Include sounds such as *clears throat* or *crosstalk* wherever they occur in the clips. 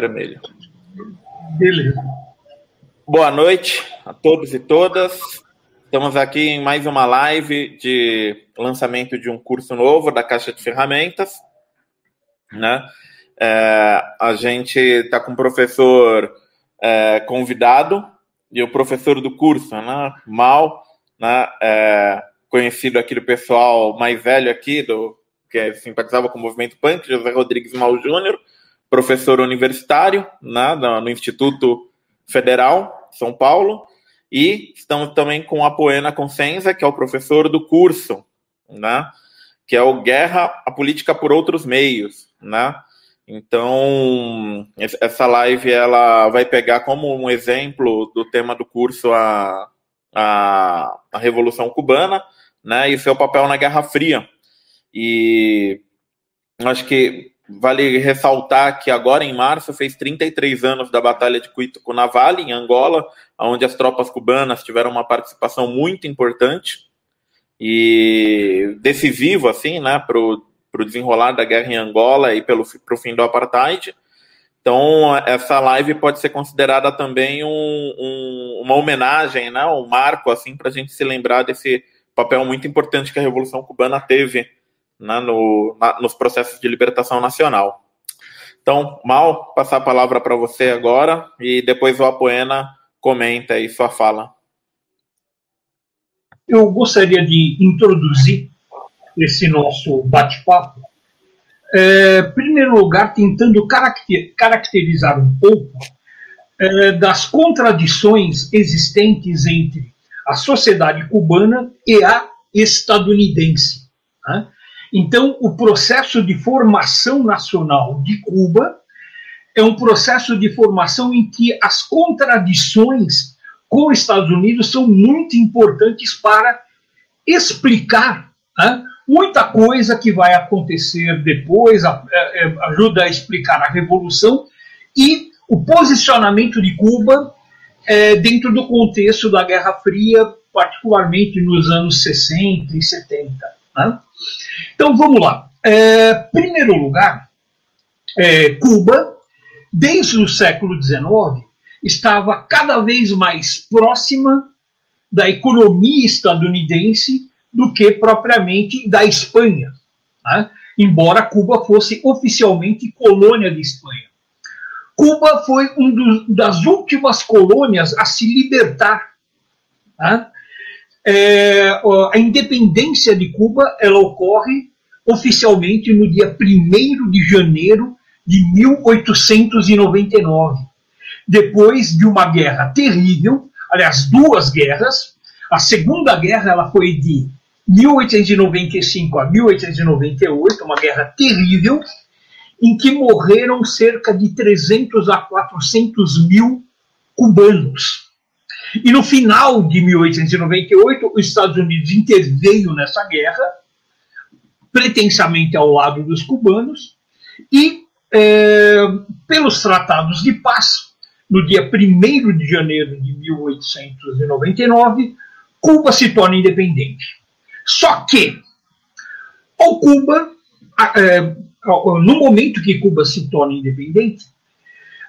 Vermelho. Beleza. Boa noite a todos e todas. Estamos aqui em mais uma live de lançamento de um curso novo da Caixa de Ferramentas. Né? É, a gente está com um professor é, convidado e o professor do curso, né? Mal, né? É, conhecido aqui do pessoal mais velho aqui, do que simpatizava com o movimento punk, José Rodrigues Mal Júnior, professor universitário né, no Instituto Federal São Paulo, e estamos também com a Poena Consenza, que é o professor do curso, né, que é o Guerra, a Política por Outros Meios, né, então, essa live ela vai pegar como um exemplo do tema do curso a, a, a Revolução Cubana, né, e seu papel na Guerra Fria. E acho que vale ressaltar que agora em março fez 33 anos da Batalha de Cuito-Cunavale, em Angola, onde as tropas cubanas tiveram uma participação muito importante e decisiva, assim, né, para o desenrolar da guerra em Angola e pelo o fim do apartheid. Então, essa live pode ser considerada também um, um, uma homenagem, né, um marco assim para a gente se lembrar desse papel muito importante que a Revolução Cubana teve né, no, na, nos processos de libertação nacional. Então, Mal, passar a palavra para você agora e depois o Apoena comenta aí sua fala. Eu gostaria de introduzir esse nosso bate-papo, é, em primeiro lugar, tentando caracter, caracterizar um pouco é, das contradições existentes entre a sociedade cubana e a estadunidense. Né? Então, o processo de formação nacional de Cuba é um processo de formação em que as contradições com os Estados Unidos são muito importantes para explicar né, muita coisa que vai acontecer depois, é, é, ajuda a explicar a Revolução e o posicionamento de Cuba é, dentro do contexto da Guerra Fria, particularmente nos anos 60 e 70. Né? Então vamos lá. É, primeiro lugar, é, Cuba, desde o século XIX, estava cada vez mais próxima da economia estadunidense do que propriamente da Espanha, né? embora Cuba fosse oficialmente colônia de Espanha. Cuba foi uma das últimas colônias a se libertar. Né? É, a independência de Cuba ela ocorre oficialmente no dia 1 de janeiro de 1899, depois de uma guerra terrível, aliás, duas guerras. A Segunda Guerra ela foi de 1895 a 1898, uma guerra terrível, em que morreram cerca de 300 a 400 mil cubanos. E no final de 1898, os Estados Unidos interveio nessa guerra, pretensamente ao lado dos cubanos, e é, pelos tratados de paz, no dia 1 de janeiro de 1899, Cuba se torna independente. Só que o Cuba, é, no momento que Cuba se torna independente,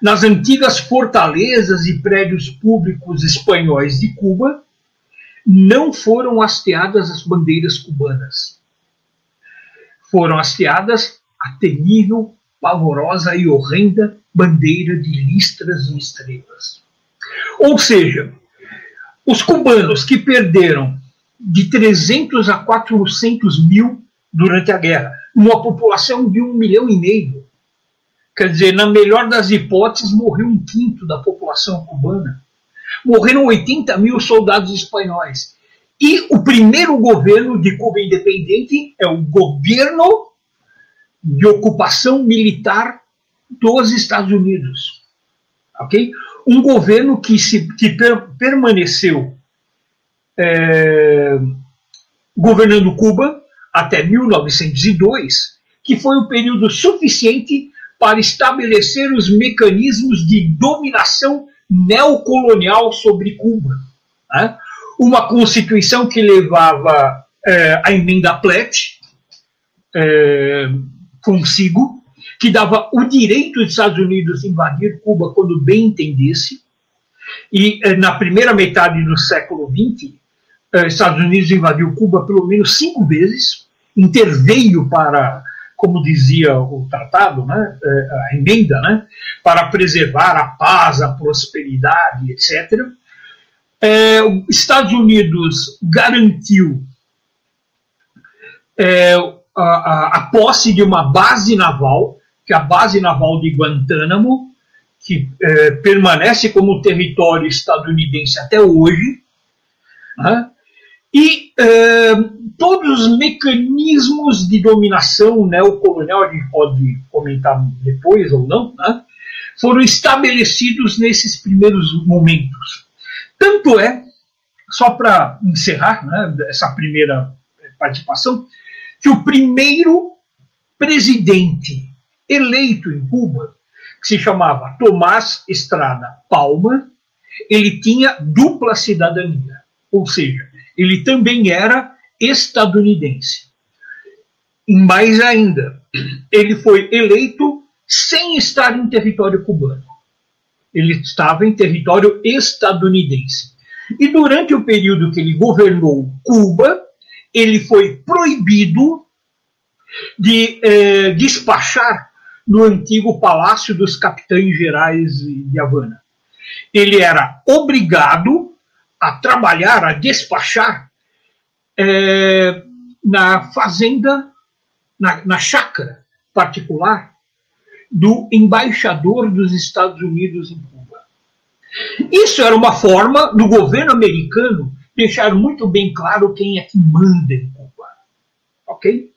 nas antigas fortalezas e prédios públicos espanhóis de Cuba, não foram hasteadas as bandeiras cubanas. Foram hasteadas a temível, pavorosa e horrenda bandeira de listras e estrelas. Ou seja, os cubanos que perderam de 300 a 400 mil durante a guerra, uma população de um milhão e meio. Quer dizer, na melhor das hipóteses, morreu um quinto da população cubana. Morreram 80 mil soldados espanhóis. E o primeiro governo de Cuba independente é o governo de ocupação militar dos Estados Unidos. Ok? Um governo que, se, que per, permaneceu é, governando Cuba até 1902, que foi um período suficiente para estabelecer os mecanismos de dominação neocolonial sobre Cuba. Né? Uma constituição que levava é, a emenda Platt é, consigo, que dava o direito dos Estados Unidos invadir Cuba quando bem entendesse. E eh, na primeira metade do século XX, eh, Estados Unidos invadiu Cuba pelo menos cinco vezes, interveio para, como dizia o tratado, né, eh, a emenda, né, para preservar a paz, a prosperidade, etc. É, os Estados Unidos garantiu é, a, a, a, posse de uma base naval, que é a base naval de Guantánamo, que é, permanece como território estadunidense até hoje, né? e é, todos os mecanismos de dominação neocolonial, a gente pode comentar depois ou não, né? foram estabelecidos nesses primeiros momentos. Tanto é, só para encerrar né, essa primeira participação, que o primeiro presidente eleito em Cuba, que se chamava Tomás Estrada Palma, ele tinha dupla cidadania, ou seja, ele também era estadunidense. Mais ainda, ele foi eleito sem estar em território cubano. Ele estava em território estadunidense. E durante o período que ele governou Cuba, ele foi proibido de eh, despachar no antigo Palácio dos Capitães Gerais de Havana. Ele era obrigado a trabalhar, a despachar eh, na fazenda, na, na chácara particular do embaixador dos Estados Unidos em Cuba. Isso era uma forma do governo americano deixar muito bem claro quem é que manda em Cuba. Ok?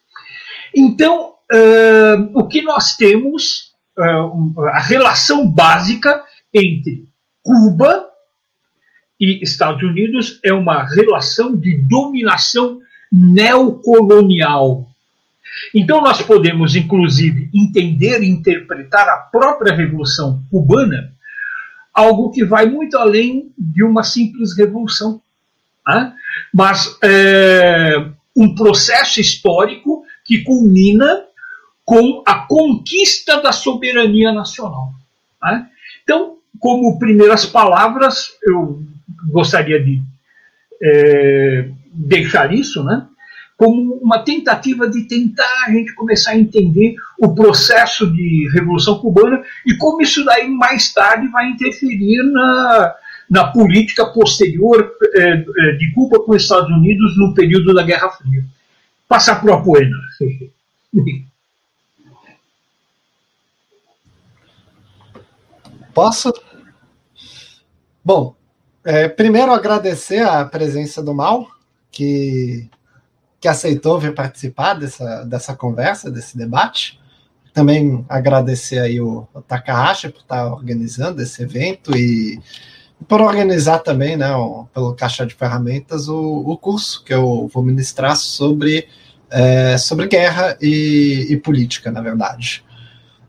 Então, uh, o que nós temos, uh, a relação básica entre Cuba e Estados Unidos é uma relação de dominação neocolonial então, nós podemos, inclusive, entender e interpretar a própria Revolução Cubana algo que vai muito além de uma simples revolução, né? mas é, um processo histórico que culmina com a conquista da soberania nacional. Né? Então, como primeiras palavras, eu gostaria de é, deixar isso, né? como uma tentativa de tentar a gente começar a entender o processo de Revolução Cubana e como isso daí mais tarde vai interferir na, na política posterior é, de Cuba com os Estados Unidos no período da Guerra Fria. Passar para o Apoena. Posso? Bom, é, primeiro agradecer a presença do Mal, que que aceitou vir participar dessa, dessa conversa, desse debate. Também agradecer aí o, o Takahashi por estar organizando esse evento e por organizar também, né, o, pelo Caixa de Ferramentas, o, o curso que eu vou ministrar sobre, é, sobre guerra e, e, política, na verdade.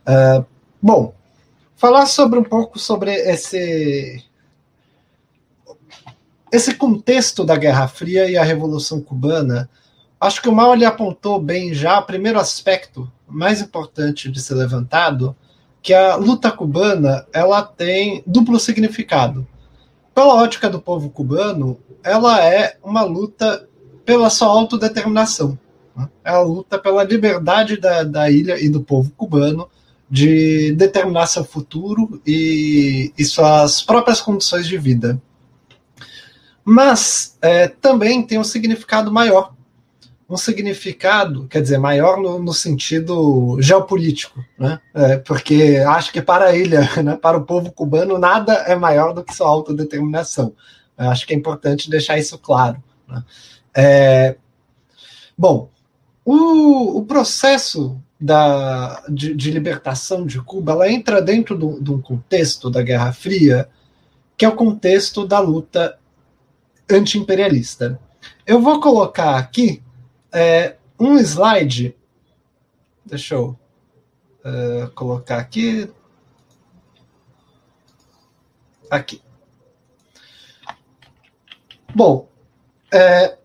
É, bom, falar sobre um pouco sobre esse esse contexto da Guerra Fria e a Revolução Cubana Acho que o Mal ele apontou bem já o primeiro aspecto mais importante de ser levantado, que a luta cubana ela tem duplo significado. Pela ótica do povo cubano, ela é uma luta pela sua autodeterminação. Né? É a luta pela liberdade da, da ilha e do povo cubano de determinar seu futuro e, e suas próprias condições de vida. Mas é, também tem um significado maior, um significado, quer dizer, maior no, no sentido geopolítico, né? É, porque acho que para a ilha, *laughs* né, para o povo cubano, nada é maior do que sua autodeterminação. Eu acho que é importante deixar isso claro. Né? É, bom, o, o processo da, de, de, libertação de Cuba ela entra dentro de um contexto da Guerra Fria, que é o contexto da luta anti-imperialista. Eu vou colocar aqui é, um slide. Deixa eu uh, colocar aqui. Aqui. Bom, é,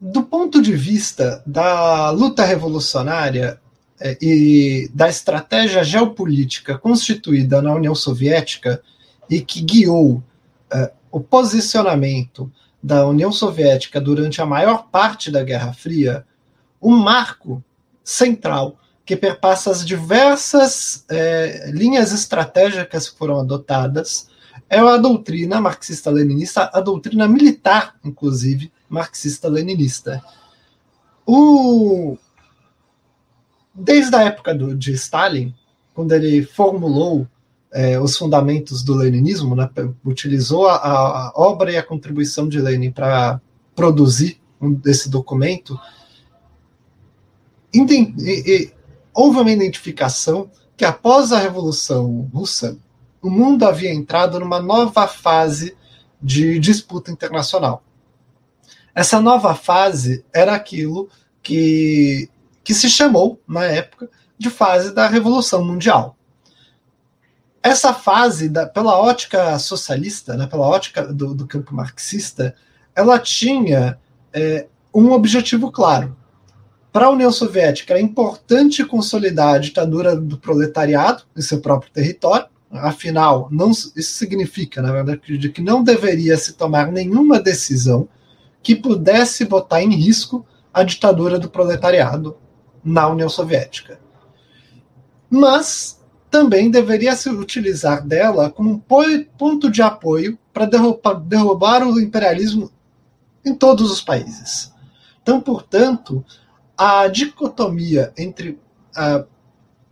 do ponto de vista da luta revolucionária é, e da estratégia geopolítica constituída na União Soviética e que guiou é, o posicionamento da União Soviética durante a maior parte da Guerra Fria, um marco central que perpassa as diversas é, linhas estratégicas que foram adotadas é a doutrina marxista-leninista, a doutrina militar, inclusive, marxista-leninista. O... Desde a época do, de Stalin, quando ele formulou é, os fundamentos do leninismo, né, utilizou a, a, obra e a contribuição de Lenin para produzir um, esse documento, e, e, houve uma identificação que após a Revolução Russa, o mundo havia entrado numa nova fase de disputa internacional. Essa nova fase era aquilo que, que se chamou, na época, de fase da Revolução Mundial. Essa fase, da, pela ótica socialista, né, pela ótica do, do campo marxista, ela tinha é, um objetivo claro. Para a União Soviética, era importante consolidar a ditadura do proletariado em seu próprio território, Afinal, não, isso significa, na verdade, de que não deveria se tomar nenhuma decisão que pudesse botar em risco a ditadura do proletariado na União Soviética. Mas também deveria se utilizar dela como um ponto de apoio para derrubar o imperialismo em todos os países. Então, portanto, a dicotomia entre, uh,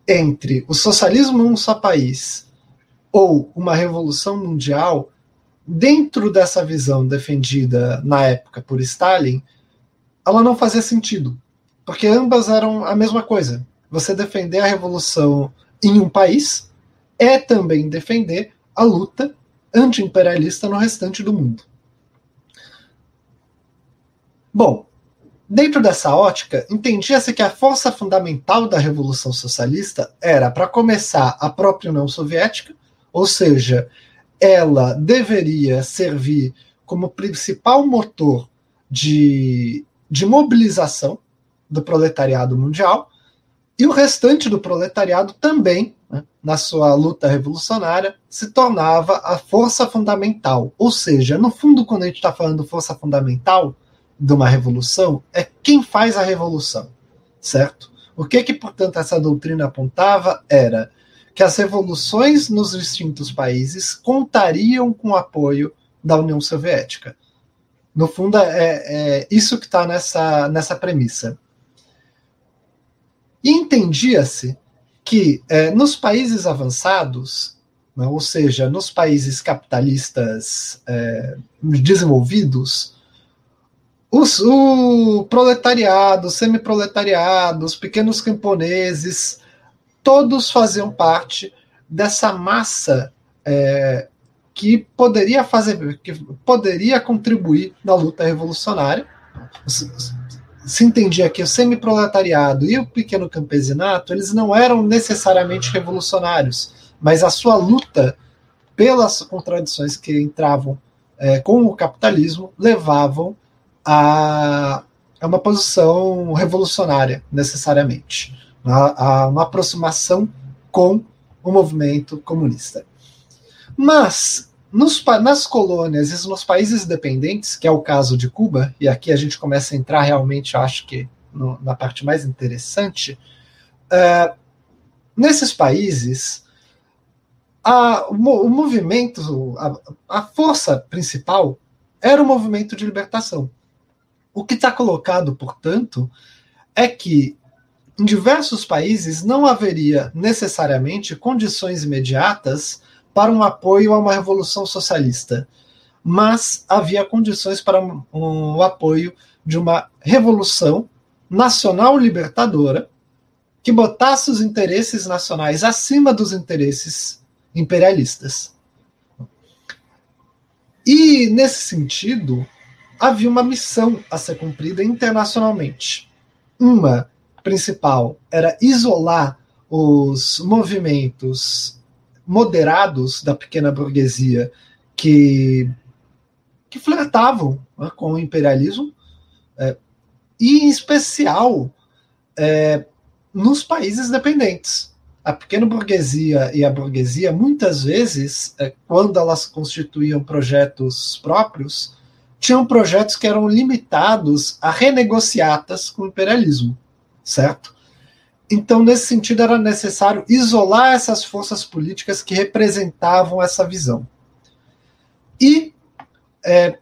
entre o socialismo em um só país ou uma revolução mundial, dentro dessa visão defendida na época por Stalin, ela não fazia sentido, porque ambas eram a mesma coisa. Você defender a revolução em um país é também defender a luta anti-imperialista no restante do mundo. Bom, dentro dessa ótica, entendia-se que a força fundamental da Revolução Socialista era, para começar, a própria União Soviética, ou seja, ela deveria servir como principal motor de, de mobilização do proletariado mundial, e o restante do proletariado também, né, na sua luta revolucionária, se tornava a força fundamental. Ou seja, no fundo, quando a gente está falando força fundamental de uma revolução, é quem faz a revolução, certo? O que que, portanto, essa doutrina apontava era que as revoluções nos distintos países contariam com o apoio da União Soviética. No fundo, é, é isso que está nessa, nessa premissa. E entendia-se que é, nos países avançados, né, ou seja, nos países capitalistas é, desenvolvidos, os, o proletariado, semi-proletariado, os pequenos camponeses, todos faziam parte dessa massa é, que poderia fazer, que poderia contribuir na luta revolucionária. Se, entendia que o semi-proletariado e o pequeno campesinato eles não eram necessariamente revolucionários, mas a sua luta pelas contradições que entravam é, com o capitalismo levavam a, a uma posição revolucionária necessariamente a, a uma aproximação com o movimento comunista. Mas nos, nas colônias e nos países dependentes, que é o caso de Cuba, e aqui a gente começa a entrar realmente, acho que no, na parte mais interessante, uh, nesses países, a, o, o, movimento, a, a, força principal era o movimento de libertação. O que está colocado, portanto, é que em diversos países não haveria necessariamente condições imediatas para um apoio a uma revolução socialista, mas havia condições para um, um apoio de uma revolução nacional libertadora que botasse os interesses nacionais acima dos interesses imperialistas. E, nesse sentido, havia uma missão a ser cumprida internacionalmente. Uma principal era isolar os movimentos moderados da pequena burguesia que, que flertavam né, com o imperialismo, é, e em especial é, nos países dependentes. A pequena burguesia e a burguesia, muitas vezes, é, quando elas constituíam projetos próprios, tinham projetos que eram limitados a renegociatas com o imperialismo, certo? Então, nesse sentido, era necessário isolar essas forças políticas que representavam essa visão. E é,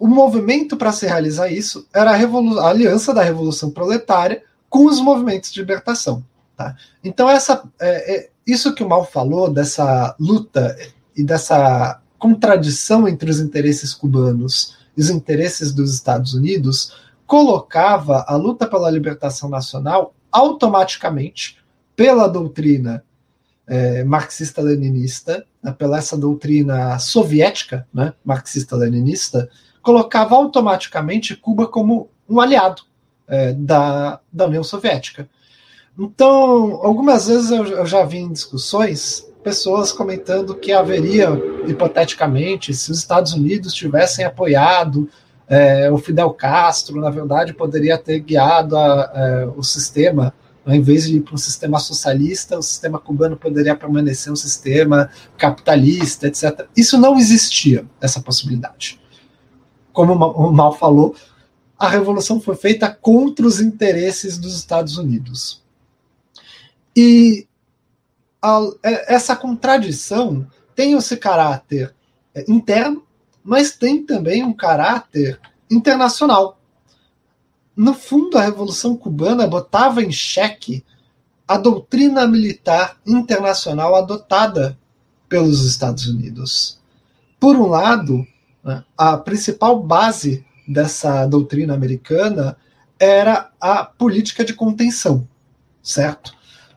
o movimento para se realizar isso era a, a, aliança da Revolução Proletária com os movimentos de libertação. Tá? Então, essa, é, é, isso que o Mal falou, dessa luta e dessa contradição entre os interesses cubanos e os interesses dos Estados Unidos, colocava a luta pela libertação nacional automaticamente pela doutrina é, marxista-leninista, né, pela essa doutrina soviética, né, marxista-leninista, colocava automaticamente Cuba como um aliado é, da, da União Soviética. Então, algumas vezes eu, eu já vi em discussões pessoas comentando que haveria, hipoteticamente, se os Estados Unidos tivessem apoiado é, o Fidel Castro, na verdade, poderia ter guiado a, a, é, o sistema, em vez de ir para um sistema socialista, o sistema cubano poderia permanecer um sistema capitalista, etc. Isso não existia, essa possibilidade. Como o Mal falou, a revolução foi feita contra os interesses dos Estados Unidos. E a, é, essa contradição tem esse caráter é, interno mas tem também um caráter internacional. No fundo, a Revolução Cubana botava em xeque a doutrina militar internacional adotada pelos Estados Unidos. Por um lado, né, a principal base dessa doutrina americana era a política de contenção, certo?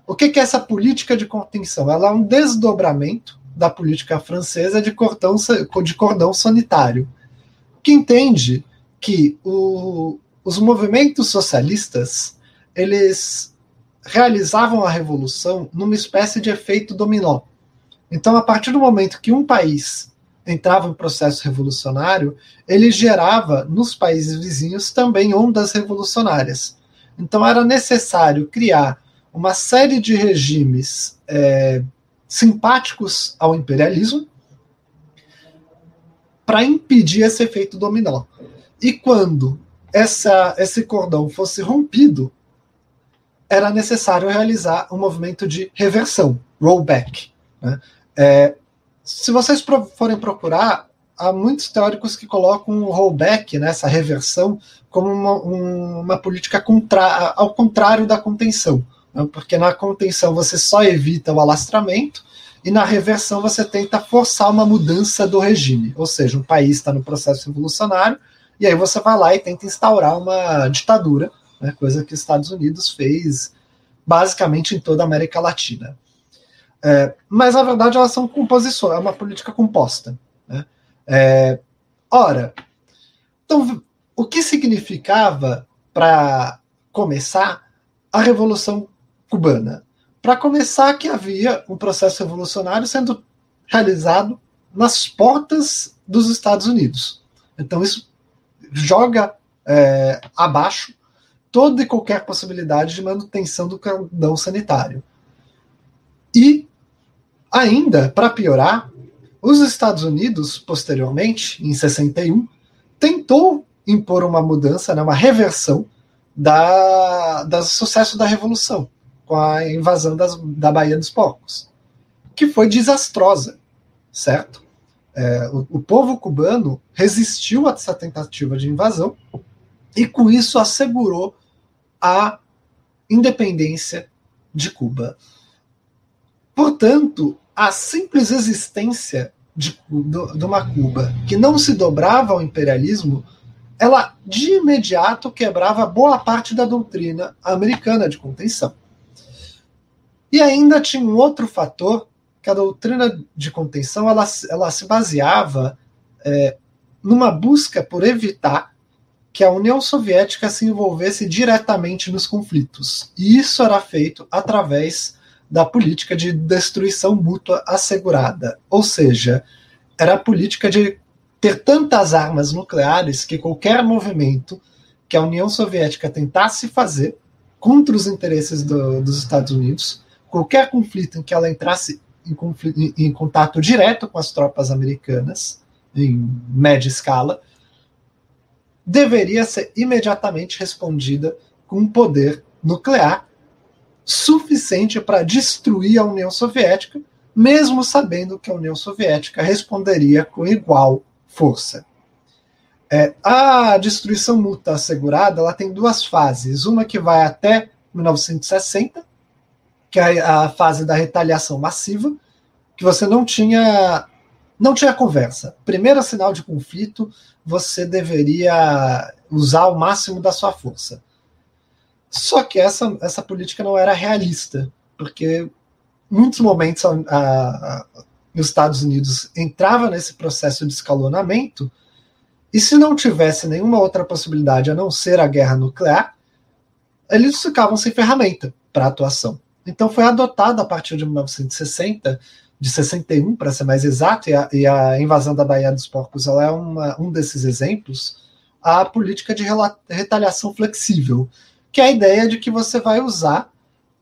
O que é essa política de contenção? Ela é um desdobramento da política francesa de cordão, de cordão sanitário, que entende que o, os movimentos socialistas eles realizavam a revolução numa espécie de efeito dominó. Então, a partir do momento que um país entrava em processo revolucionário, ele gerava nos países vizinhos também ondas revolucionárias. Então, era necessário criar uma série de regimes é, simpáticos ao imperialismo para impedir esse efeito dominó. E quando essa, esse cordão fosse rompido, era necessário realizar um movimento de reversão, rollback. Né? É, se vocês forem procurar, há muitos teóricos que colocam o rollback, né, essa reversão, como uma, um, uma política contra, ao contrário da contenção. Né? porque na contenção você só evita o alastramento e na reversão você tenta forçar uma mudança do regime, ou seja, um país está no processo revolucionário e aí você vai lá e tenta instaurar uma ditadura, né, coisa que os Estados Unidos fez basicamente em toda a América Latina. É, mas na verdade elas são composições, é uma política composta. Né? É, ora, então o que significava para começar a Revolução cubana. Para começar, que havia um processo revolucionário sendo realizado nas portas dos Estados Unidos. Então, isso joga é, abaixo toda e qualquer possibilidade de manutenção do cordão sanitário. E, ainda, para piorar, os Estados Unidos, posteriormente, em 61, tentou impor uma mudança, né, uma reversão da, do sucesso da Revolução com a invasão das, da Baía dos Porcos, que foi desastrosa, certo? É, o, o povo cubano resistiu a essa tentativa de invasão e, com isso, assegurou a independência de Cuba. Portanto, a simples existência de, de, uma Cuba que não se dobrava ao imperialismo, ela de imediato quebrava boa parte da doutrina americana de contenção. E ainda tinha um outro fator, que a doutrina de contenção ela, ela se baseava é, numa busca por evitar que a União Soviética se envolvesse diretamente nos conflitos. E isso era feito através da política de destruição mútua assegurada. Ou seja, era a política de ter tantas armas nucleares que qualquer movimento que a União Soviética tentasse fazer contra os interesses do, dos Estados Unidos, qualquer conflito em que ela entrasse em, conflito, em, em contato direto com as tropas americanas, em média escala, deveria ser imediatamente respondida com um poder nuclear suficiente para destruir a União Soviética, mesmo sabendo que a União Soviética responderia com igual força. É, a destruição mútua assegurada ela tem duas fases. Uma que vai até 1960, que é a fase da retaliação massiva, que você não tinha não tinha conversa. Primeiro sinal de conflito, você deveria usar o máximo da sua força. Só que essa, essa política não era realista, porque muitos momentos a, a, os Estados Unidos entrava nesse processo de escalonamento e se não tivesse nenhuma outra possibilidade a não ser a guerra nuclear, eles ficavam sem ferramenta para atuação. Então foi adotado a partir de 1960, de 61 para ser mais exato, e a, e a, invasão da Baía dos Porcos é uma, um desses exemplos, a política de retaliação flexível, que é a ideia de que você vai usar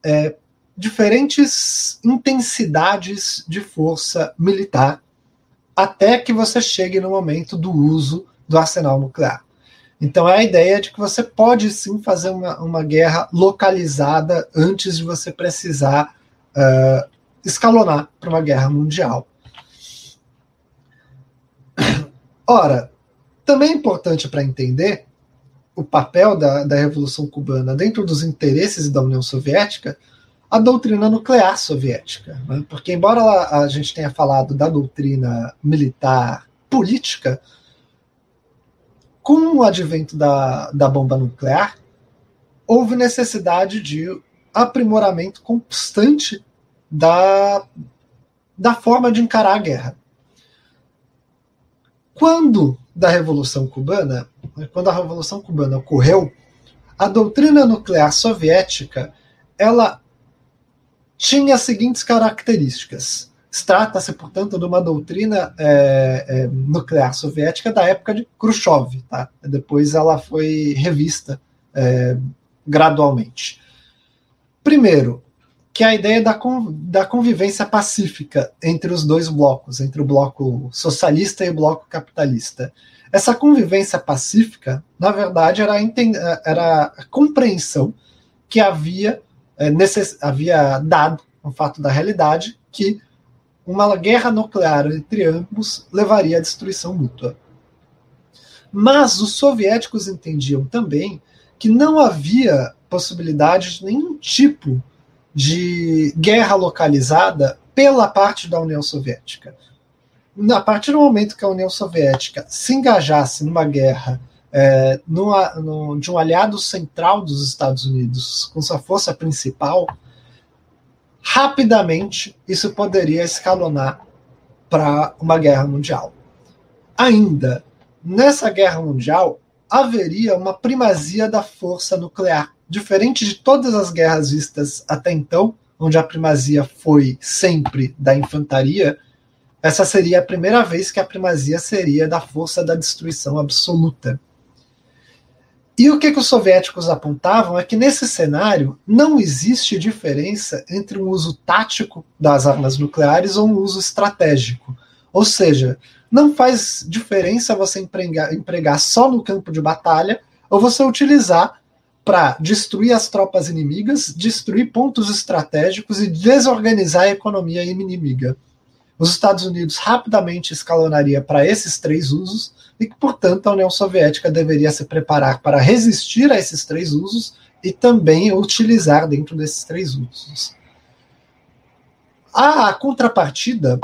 é, diferentes intensidades de força militar até que você chegue no momento do uso do arsenal nuclear. Então é a ideia de que você pode sim fazer uma, uma guerra localizada antes de você precisar uh, escalonar para uma guerra mundial. Ora, também é importante para entender o papel da, da Revolução Cubana dentro dos interesses da União Soviética, a doutrina nuclear soviética. Né? Porque, embora a, gente tenha falado da doutrina militar política, com o advento da, da bomba nuclear, houve necessidade de aprimoramento constante da, da forma de encarar a guerra. Quando da Revolução Cubana, quando a Revolução Cubana ocorreu, a doutrina nuclear soviética ela tinha as seguintes características. Trata-se, portanto, de uma doutrina é, é, nuclear soviética da época de Khrushchev. Tá? Depois ela foi revista é, gradualmente. Primeiro, que é a ideia da, da convivência pacífica entre os dois blocos, entre o bloco socialista e o bloco capitalista. Essa convivência pacífica, na verdade, era a, era a compreensão que havia, é, havia dado, um fato da realidade, que uma guerra nuclear entre ambos levaria à destruição mútua. Mas os soviéticos entendiam também que não havia possibilidade de nenhum tipo de guerra localizada pela parte da União Soviética. A partir do momento que a União Soviética se engajasse numa guerra é, numa, de um aliado central dos Estados Unidos com sua força principal, rapidamente isso poderia escalonar para uma guerra mundial. Ainda, nessa guerra mundial, haveria uma primazia da força nuclear, diferente de todas as guerras vistas até então, onde a primazia foi sempre da infantaria. Essa seria a primeira vez que a primazia seria da força da destruição absoluta. E o que, que os soviéticos apontavam é que nesse cenário não existe diferença entre um uso tático das armas nucleares ou um uso estratégico. Ou seja, não faz diferença você empregar, empregar só no campo de batalha ou você utilizar para destruir as tropas inimigas, destruir pontos estratégicos e desorganizar a economia inimiga. Os Estados Unidos rapidamente escalonaria para esses três usos e que, portanto, a União Soviética deveria se preparar para resistir a esses três usos e também utilizar dentro desses três usos. A contrapartida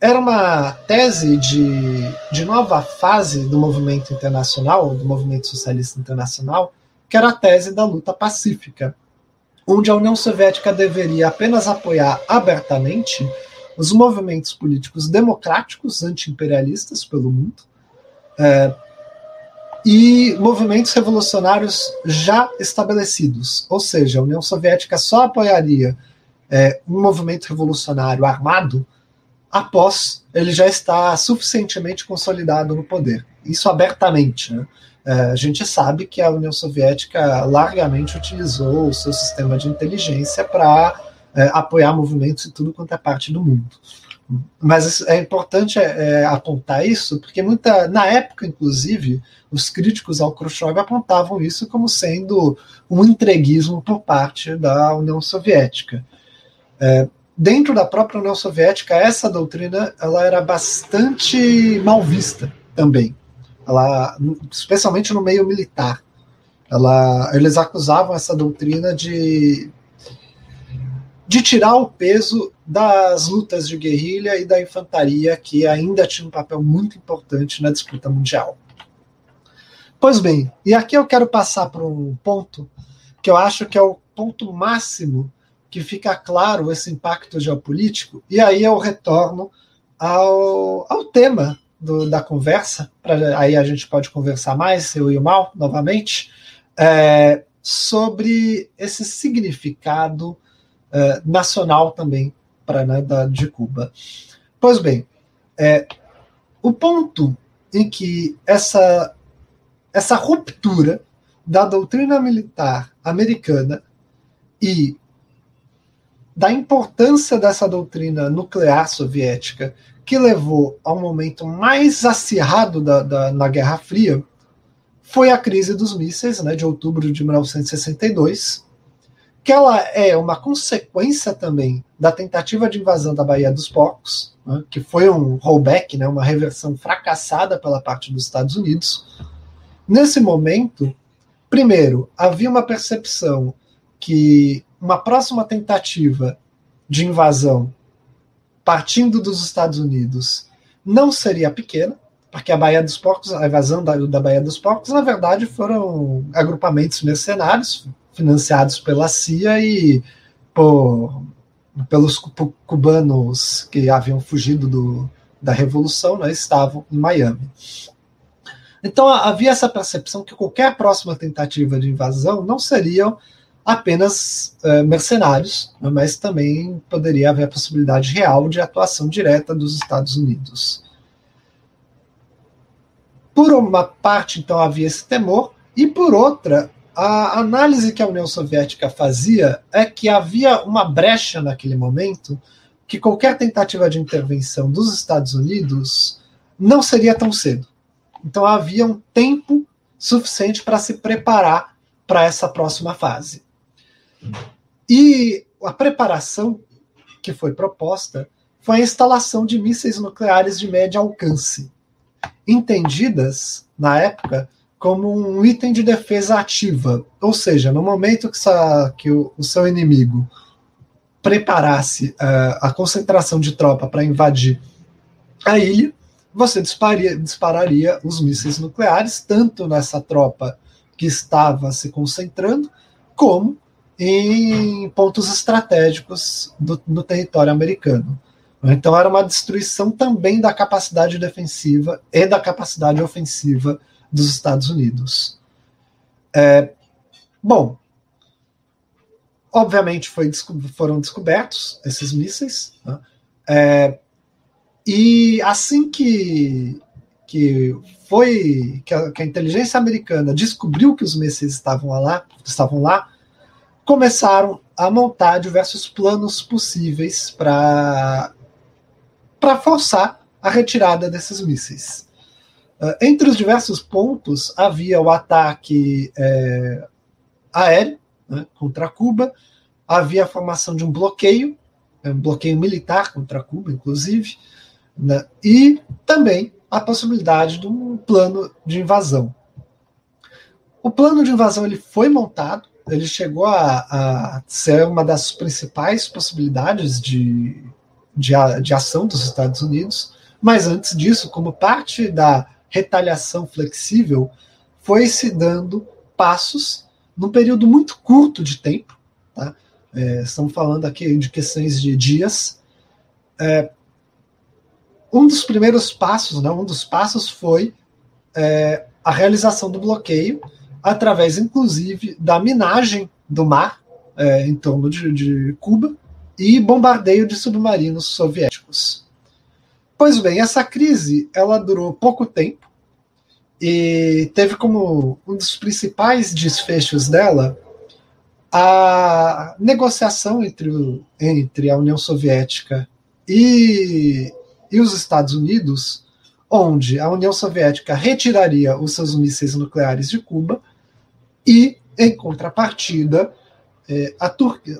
era uma tese de, de nova fase do movimento internacional, do movimento socialista internacional, que era a tese da luta pacífica, onde a União Soviética deveria apenas apoiar abertamente os movimentos políticos democráticos anti-imperialistas pelo mundo é, e movimentos revolucionários já estabelecidos. Ou seja, a União Soviética só apoiaria é, um movimento revolucionário armado após ele já estar suficientemente consolidado no poder. Isso abertamente. Né? É, a gente sabe que a União Soviética largamente utilizou o seu sistema de inteligência para é, apoiar movimentos e tudo quanto é parte do mundo. Mas é importante é, apontar isso, porque muita, na época, inclusive, os críticos ao Khrushchev apontavam isso como sendo um entreguismo por parte da União Soviética. É, dentro da própria União Soviética, essa doutrina ela era bastante mal vista também, ela, especialmente no meio militar. Ela, eles acusavam essa doutrina de, de tirar o peso das lutas de guerrilha e da infantaria, que ainda tinha um papel muito importante na disputa mundial. Pois bem, e aqui eu quero passar para um ponto que eu acho que é o ponto máximo que fica claro esse impacto geopolítico, e aí eu retorno ao, ao tema do, da conversa, pra, aí a gente pode conversar mais, eu e o Mal, novamente, é, sobre esse significado é, nacional também para né, de Cuba. Pois bem, é, o ponto em que essa, essa ruptura da doutrina militar americana e da importância dessa doutrina nuclear soviética, que levou ao momento mais acirrado da, da, na Guerra Fria, foi a crise dos mísseis, né, de outubro de 1962, que ela é uma consequência também da tentativa de invasão da Baía dos Porcos, né, que foi um rollback, né, uma reversão fracassada pela parte dos Estados Unidos. Nesse momento, primeiro, havia uma percepção que uma próxima tentativa de invasão partindo dos Estados Unidos não seria pequena, porque a Baía dos Porcos, a invasão da, da Baía dos Porcos, na verdade, foram agrupamentos mercenários financiados pela CIA e por, pelos cubanos que haviam fugido do, da Revolução, né, estavam em Miami. Então havia essa percepção que qualquer próxima tentativa de invasão não seriam apenas uh, mercenários, né, mas também poderia haver a possibilidade real de atuação direta dos Estados Unidos. Por uma parte, então, havia esse temor, e por outra, a análise que a União Soviética fazia é que havia uma brecha naquele momento que qualquer tentativa de intervenção dos Estados Unidos não seria tão cedo. Então havia um tempo suficiente para se preparar para essa próxima fase. E a preparação que foi proposta foi a instalação de mísseis nucleares de médio alcance, entendidas, na época, como um item de defesa ativa. Ou seja, no momento que, essa, que o, o, seu inimigo preparasse uh, a concentração de tropa para invadir a ilha, você dispararia, os mísseis nucleares, tanto nessa tropa que estava se concentrando, como em pontos estratégicos do, no território americano. Então era uma destruição também da capacidade defensiva e da capacidade ofensiva dos Estados Unidos. É, bom, obviamente foi, foram descobertos esses mísseis, né? é, e assim que, que foi que a, que a, inteligência americana descobriu que os mísseis estavam lá, estavam lá, começaram a montar diversos planos possíveis para para forçar a retirada desses mísseis. Uh, entre os diversos pontos havia o ataque é, aéreo né, contra Cuba, havia a formação de um bloqueio, um bloqueio militar contra Cuba, inclusive, né, e também a possibilidade de um plano de invasão. O plano de invasão ele foi montado, ele chegou a, a ser uma das principais possibilidades de, de, de ação dos Estados Unidos, mas antes disso, como parte da retaliação flexível, foi se dando passos num período muito curto de tempo, tá? É, estamos falando aqui de questões de dias. É, um dos primeiros passos, né, um dos passos foi é, a realização do bloqueio através, inclusive, da minagem do mar é, em torno de, de, Cuba e bombardeio de submarinos soviéticos. Pois bem, essa crise ela durou pouco tempo e teve como um dos principais desfechos dela a negociação entre, entre a União Soviética e, e os Estados Unidos, onde a União Soviética retiraria os seus mísseis nucleares de Cuba e, em contrapartida, eh,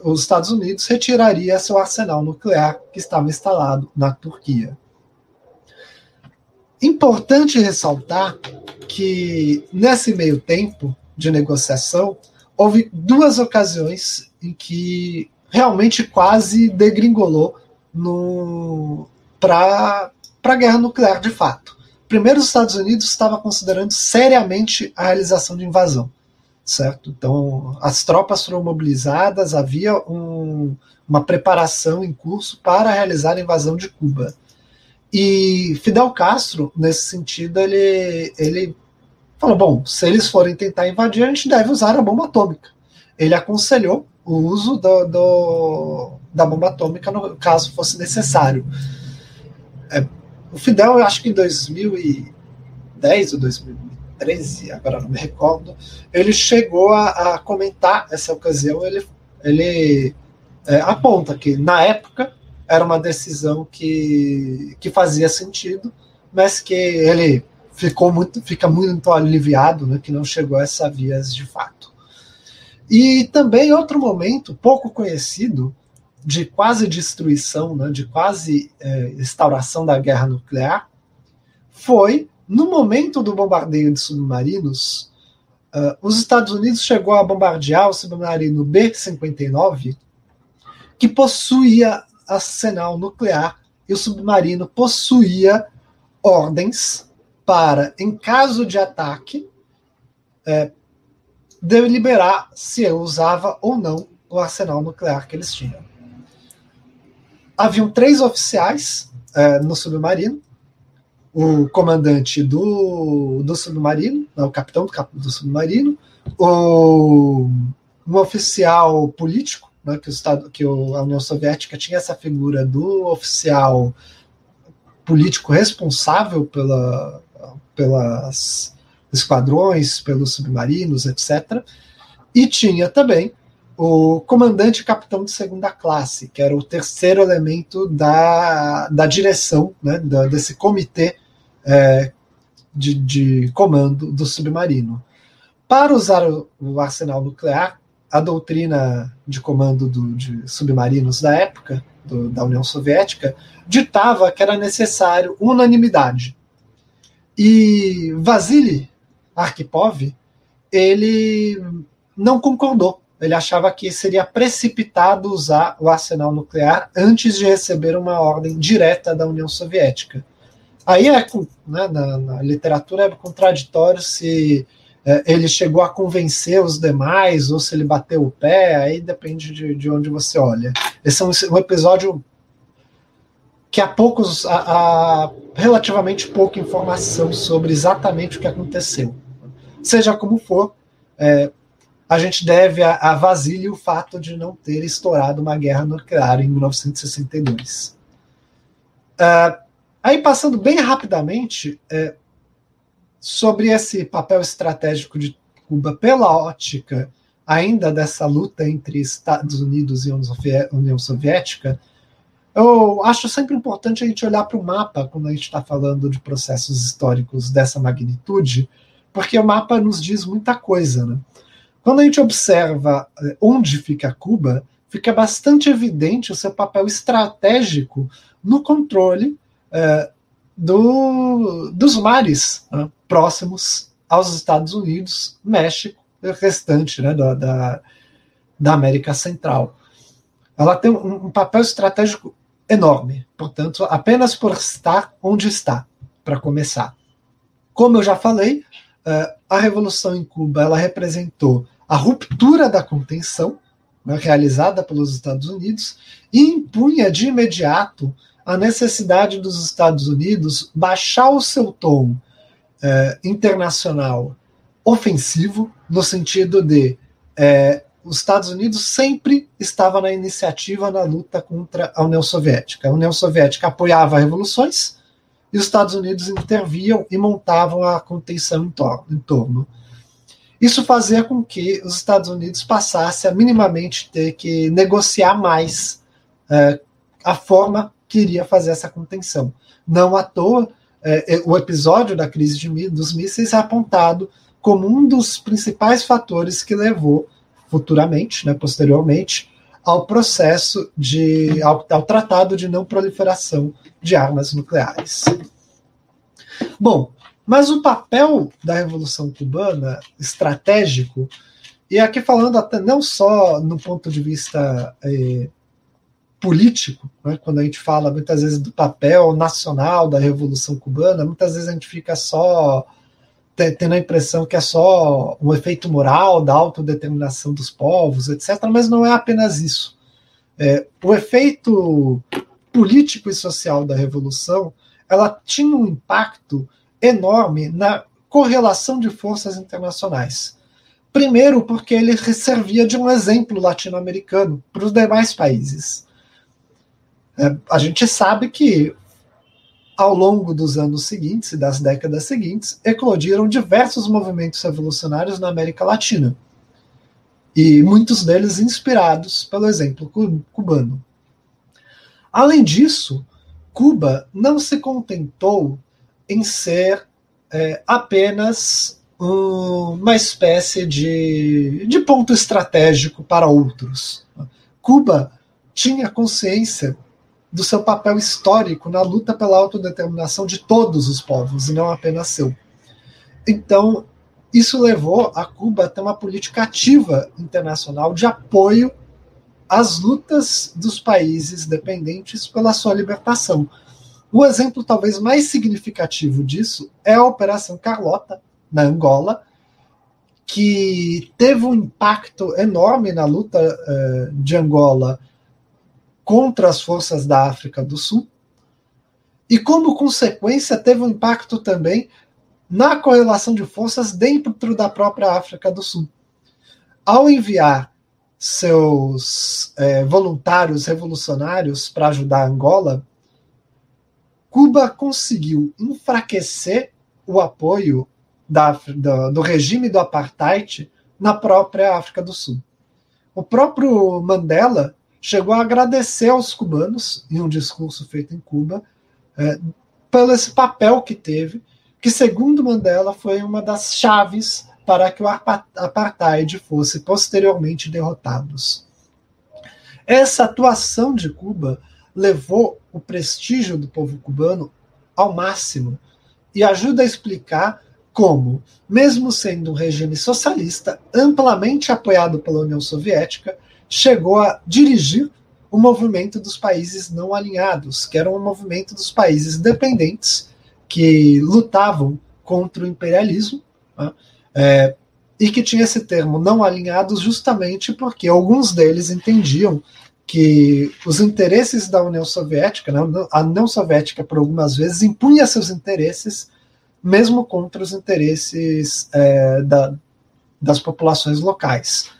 os Estados Unidos retiraria seu arsenal nuclear que estava instalado na Turquia. Importante ressaltar que, nesse meio tempo de negociação, houve duas ocasiões em que realmente quase degringolou para a guerra nuclear de fato. Primeiro, os Estados Unidos estava considerando seriamente a realização de invasão, certo? Então, as tropas foram mobilizadas, havia um, uma preparação em curso para realizar a invasão de Cuba. E Fidel Castro, nesse sentido, ele, ele falou: bom, se eles forem tentar invadir, a gente deve usar a bomba atômica. Ele aconselhou o uso do, do da bomba atômica no caso fosse necessário. É, o Fidel, eu acho que em 2010 ou 2013, agora não me recordo, ele chegou a, a comentar essa ocasião. Ele, ele é, aponta que, na época, era uma decisão que, que fazia sentido, mas que ele ficou muito, fica muito aliviado né, que não chegou a essa vias de fato. E também outro momento pouco conhecido de quase destruição, né, de quase é, instauração da guerra nuclear, foi no momento do bombardeio de submarinos. Uh, os Estados Unidos chegou a bombardear o submarino B-59, que possuía arsenal nuclear e o submarino possuía ordens para, em caso de ataque, é, deliberar se usava ou não o arsenal nuclear que eles tinham. Haviam três oficiais é, no submarino, o comandante do, do submarino, o capitão do, do submarino, o, um oficial político né, que, o Estado, que a União Soviética tinha essa figura do oficial político responsável pela, pelas esquadrões, pelos submarinos, etc. E tinha também o comandante capitão de segunda classe, que era o terceiro elemento da, da direção né, da, desse comitê é, de, de comando do submarino. Para usar o, o arsenal nuclear, a doutrina de comando do, de submarinos da época, do, da União Soviética, ditava que era necessário unanimidade. E Vasily Arkhipov, ele não concordou. Ele achava que seria precipitado usar o arsenal nuclear antes de receber uma ordem direta da União Soviética. Aí é, né, na, na literatura é contraditório se ele chegou a convencer os demais, ou se ele bateu o pé, aí depende de, de onde você olha. Esse é um, um episódio que há poucos, há, há, relativamente pouca informação sobre exatamente o que aconteceu. Seja como for, é, a gente deve a, a Vasílio o fato de não ter estourado uma guerra nuclear em 1962. Uh, aí, passando bem rapidamente, é, sobre esse papel estratégico de Cuba pela ótica ainda dessa luta entre Estados Unidos e União Soviética, eu acho sempre importante a gente olhar para o mapa quando a gente está falando de processos históricos dessa magnitude, porque o mapa nos diz muita coisa. Né? Quando a gente observa eh, onde fica Cuba, fica bastante evidente o seu papel estratégico no controle eh, do, dos mares né, próximos aos Estados Unidos, México e o restante né, da, da, da, América Central. Ela tem um, um papel estratégico enorme, portanto, apenas por estar onde está, para começar. Como eu já falei, uh, a Revolução em Cuba ela representou a ruptura da contenção né, realizada pelos Estados Unidos e impunha de imediato a necessidade dos Estados Unidos baixar o seu tom é, internacional ofensivo, no sentido de é, os Estados Unidos sempre estava na iniciativa na luta contra a União Soviética. A União Soviética apoiava revoluções, e os Estados Unidos interviam e montavam a contenção em, torno. Em torno. Isso fazia com que os Estados Unidos passassem a minimamente ter que negociar mais é, a forma que iria fazer essa contenção. Não à toa, é, é o episódio da crise de, dos mísseis é apontado como um dos principais fatores que levou futuramente, né, posteriormente, ao processo de ao, ao tratado de não proliferação de armas nucleares. Bom, mas o papel da Revolução Cubana, estratégico, e aqui falando até não só no ponto de vista é, político, né, quando a gente fala muitas vezes do papel nacional da Revolução Cubana, muitas vezes a gente fica só tendo a impressão que é só um efeito moral da autodeterminação dos povos, etc., mas não é apenas isso. É, o efeito político e social da Revolução ela tinha um impacto enorme na correlação de forças internacionais. Primeiro, porque ele servia de um exemplo latino-americano para os demais países. É, a gente sabe que, ao longo dos anos seguintes e das décadas seguintes, eclodiram diversos movimentos revolucionários na América Latina. E muitos deles inspirados pelo exemplo cubano. Além disso, Cuba não se contentou em ser é, apenas uma espécie de, de ponto estratégico para outros. Cuba tinha consciência do seu papel histórico na luta pela autodeterminação de todos os povos, e não apenas seu. Então, isso levou a Cuba a ter uma política ativa internacional de apoio às lutas dos países dependentes pela sua libertação. O exemplo talvez mais significativo disso é a Operação Carlota, na Angola, que teve um impacto enorme na luta uh, de Angola contra as forças da África do Sul, e como consequência teve um impacto também na correlação de forças dentro da própria África do Sul. Ao enviar seus é, voluntários revolucionários para ajudar Angola, Cuba conseguiu enfraquecer o apoio da, da, do regime do apartheid na própria África do Sul. O próprio Mandela chegou a agradecer aos cubanos, em um discurso feito em Cuba, é, pelo esse papel que teve, que, segundo Mandela, foi uma das chaves para que o apartheid fosse posteriormente derrotados. Essa atuação de Cuba levou o prestígio do povo cubano ao máximo e ajuda a explicar como, mesmo sendo um regime socialista amplamente apoiado pela União Soviética, chegou a dirigir o movimento dos países não alinhados, que era um movimento dos países dependentes que lutavam contra o imperialismo, né, é, e que tinha esse termo não alinhados justamente porque alguns deles entendiam que os interesses da União Soviética, né, a União Soviética por algumas vezes impunha seus interesses mesmo contra os interesses é, da, das populações locais.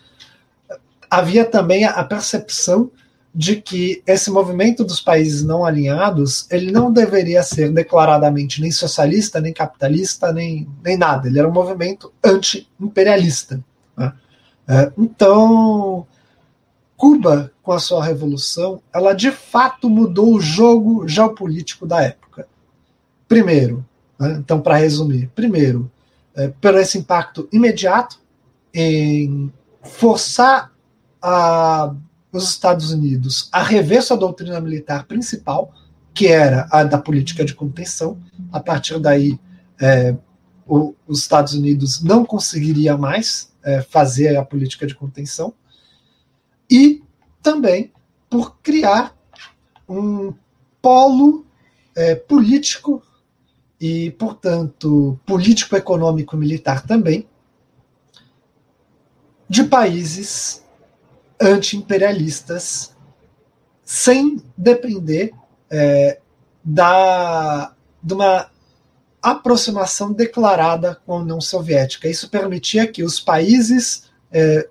Havia também a percepção de que esse movimento dos países não alinhados ele não deveria ser declaradamente nem socialista, nem capitalista, nem, nem nada. Ele era um movimento anti-imperialista. Né? É, então, Cuba, com a sua revolução, ela de fato mudou o jogo geopolítico da época. Primeiro, né, então, para resumir, primeiro, é, pelo esse impacto imediato em forçar a, os Estados Unidos a rever sua doutrina militar principal, que era a da política de contenção. A partir daí, é, o, os Estados Unidos não conseguiria mais é, fazer a política de contenção e também por criar um polo é, político e, portanto, político, econômico, militar também, de países anti-imperialistas, sem depender é, da, de uma aproximação declarada com a União Soviética. Isso permitia que os países é,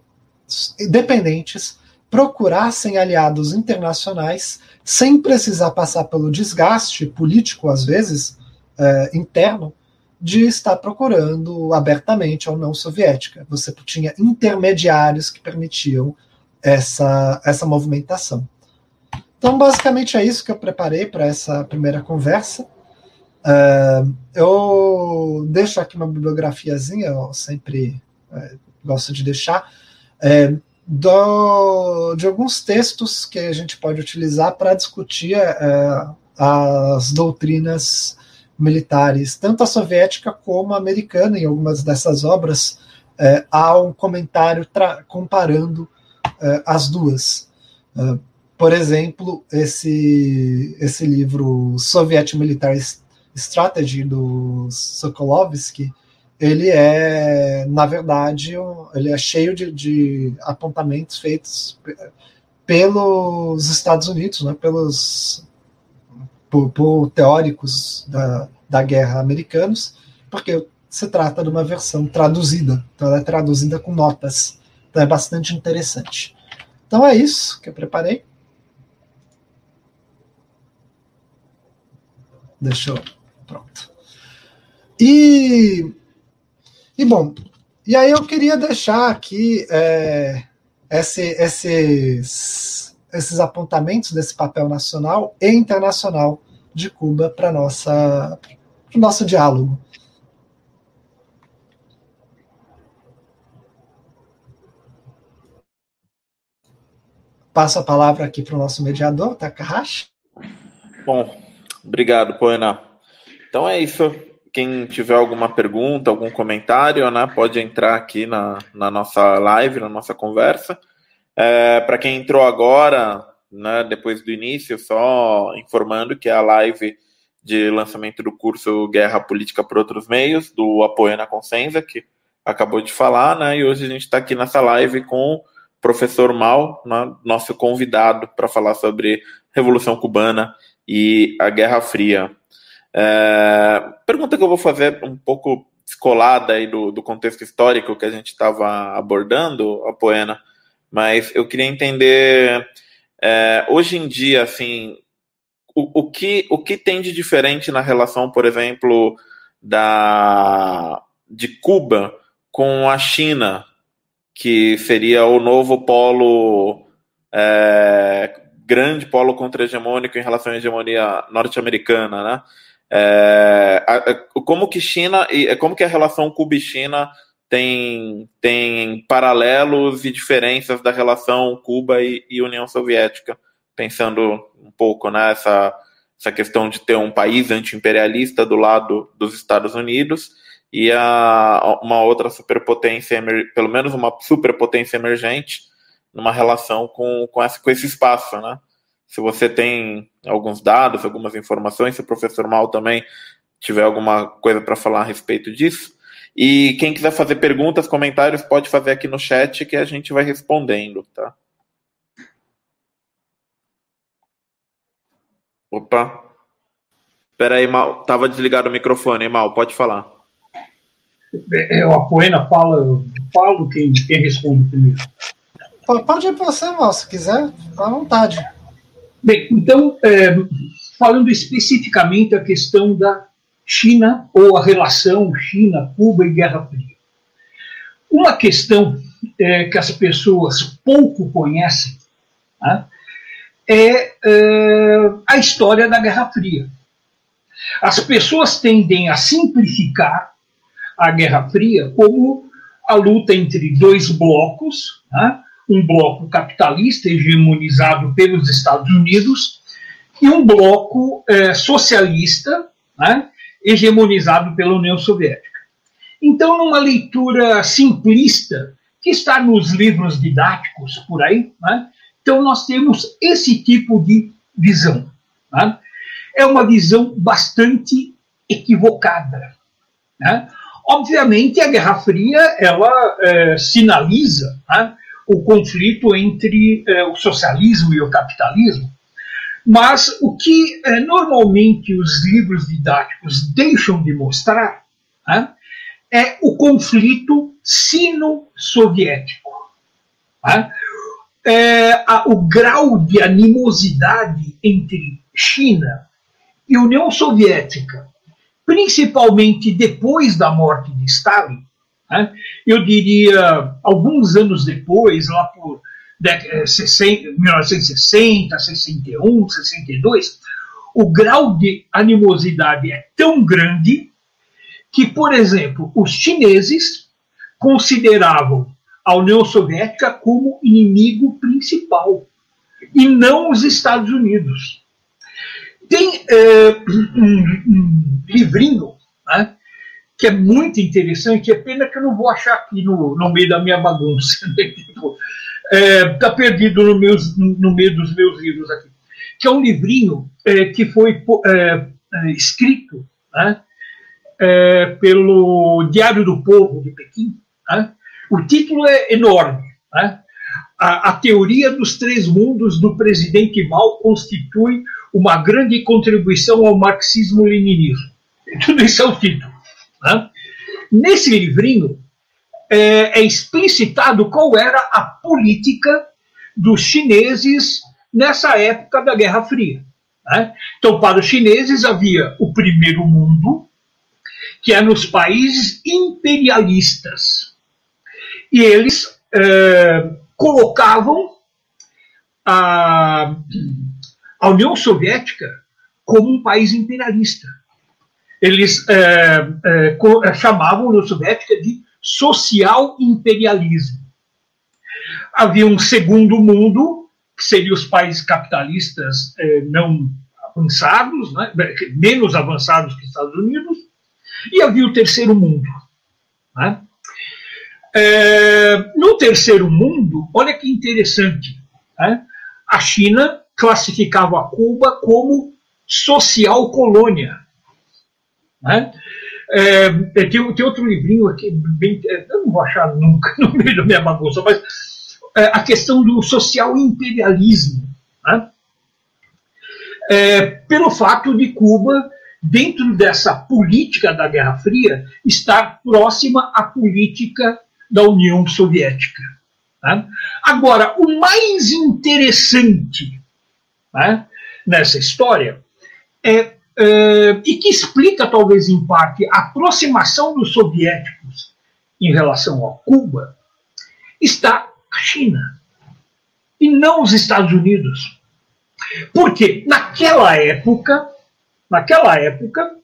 dependentes procurassem aliados internacionais sem precisar passar pelo desgaste político, às vezes, é, interno de estar procurando abertamente a União Soviética. Você tinha intermediários que permitiam essa, essa movimentação. Então, basicamente é isso que eu preparei para essa primeira conversa. Uh, eu deixo aqui uma bibliografiazinha, eu sempre uh, gosto de deixar, uh, do, de alguns textos que a gente pode utilizar para discutir as doutrinas militares, tanto a soviética como a americana, em algumas dessas obras, há um comentário comparando as duas. por exemplo, esse, esse livro Soviet Military Strategy do Sokolovsky, ele é, na verdade, ele é cheio de, de apontamentos feitos pelos Estados Unidos, né, pelos por, por teóricos da, da guerra americanos, porque se trata de uma versão traduzida, então ela é traduzida com notas, é bastante interessante. Então é isso que eu preparei. Deixa eu Pronto. E, e bom, e aí eu queria deixar aqui é, esse, esses, esses apontamentos desse papel nacional e internacional de Cuba para o nosso diálogo. Passo a palavra aqui para o nosso mediador, Takahashi. Bom, obrigado, Poena. Então é isso. Quem tiver alguma pergunta, algum comentário, né, pode entrar aqui na, na nossa live, na nossa conversa. É, Para quem entrou agora, né, depois do início, só informando que é a live de lançamento do curso Guerra Política por Outros Meios, do Apoio na Consenza, que acabou de falar, né? E hoje a gente está aqui nessa live com professor Mal, né, nosso convidado, para falar sobre Revolução Cubana e a Guerra Fria. É, pergunta que eu vou fazer um pouco descolada aí do, do contexto histórico que a gente estava abordando, a Poena, mas eu queria entender é, hoje em dia, assim, o, o, que, o que tem de diferente na relação, por exemplo, da de Cuba com a China, que seria o novo polo é, grande polo contra-hegemônico em relação à hegemonia norte-americana, né? É, como que China e como que a relação Cuba e China tem, tem paralelos e diferenças da relação Cuba e, e União Soviética, pensando um pouco nessa né, essa questão de ter um país anti-imperialista do lado dos Estados Unidos e a, uma outra superpotência, pelo menos uma superpotência emergente, numa relação com, com, esse, com esse espaço, né? Se você tem alguns dados, algumas informações, se o professor Mal também tiver alguma coisa para falar a respeito disso. E quem quiser fazer perguntas, comentários, pode fazer aqui no chat que a gente vai respondendo, tá? Opa. Espera aí, Mal. Tava desligado o microfone, Mal. Pode falar. É, é, a Poena fala, eu falo quem, quem responde primeiro. Pode ir para você, Mal, se quiser, à vontade. Bem, então, é, falando especificamente a questão da China ou a relação China-Cuba e Guerra Fria. Uma questão é, que as pessoas pouco conhecem né, é, é a história da Guerra Fria. As pessoas tendem a simplificar a Guerra Fria como a luta entre dois blocos, né, um bloco capitalista hegemonizado pelos Estados Unidos e um bloco é, socialista né, hegemonizado pela União Soviética. Então, numa leitura simplista, que está nos livros didáticos por aí, né, então nós temos esse tipo de visão. Né? É uma visão bastante equivocada. Né? Obviamente, a Guerra Fria ela é, sinaliza né, o conflito entre eh, o socialismo e o capitalismo. Mas o que eh, normalmente os livros didáticos deixam de mostrar né, é o conflito sino-soviético. Né? É, o grau de animosidade entre China e União Soviética principalmente depois da morte de Stalin, né, eu diria alguns anos depois, lá por 1960, 61, 62, o grau de animosidade é tão grande que, por exemplo, os chineses consideravam a União Soviética como inimigo principal e não os Estados Unidos. Tem é, um, livrinho né, que é muito interessante, é pena que eu não vou achar aqui no, no meio da minha bagunça. *laughs* Né, tipo, é, tá perdido no, meus, no meio dos meus livros aqui. Que é um livrinho é, que foi escrito né, pelo Diário do Povo de Pequim. Né? O título é enorme. Né? A, a, teoria dos três mundos do presidente Mao constitui uma grande contribuição ao marxismo-leninismo. *laughs* Tudo isso é o título. Né? Nesse livrinho, é, é explicitado qual era a política dos chineses nessa época da Guerra Fria. Né? Então, para os chineses havia o primeiro mundo, que é nos países imperialistas. E eles é, colocavam a, a, União Soviética como um país imperialista. Eles é, é, chamavam a União Soviética de social imperialismo. Havia um segundo mundo, que seriam os países capitalistas eh, não avançados, né, menos avançados que os Estados Unidos, e havia o terceiro mundo. Né? É, no terceiro mundo, olha que interessante, né? a China classificava Cuba como social colônia. Né? É, é, tem, tem, outro livrinho aqui, bem, é, eu não vou achar nunca *laughs* no meio da minha bagunça, mas é, a questão do social imperialismo. Né? É, pelo fato de Cuba, dentro dessa política da Guerra Fria, estar próxima à política da União Soviética. Né? Agora, o mais interessante né, nessa história é uh, e que explica, talvez em parte, a aproximação dos soviéticos em relação a Cuba, está a China e não os Estados Unidos. Porque naquela época, naquela época,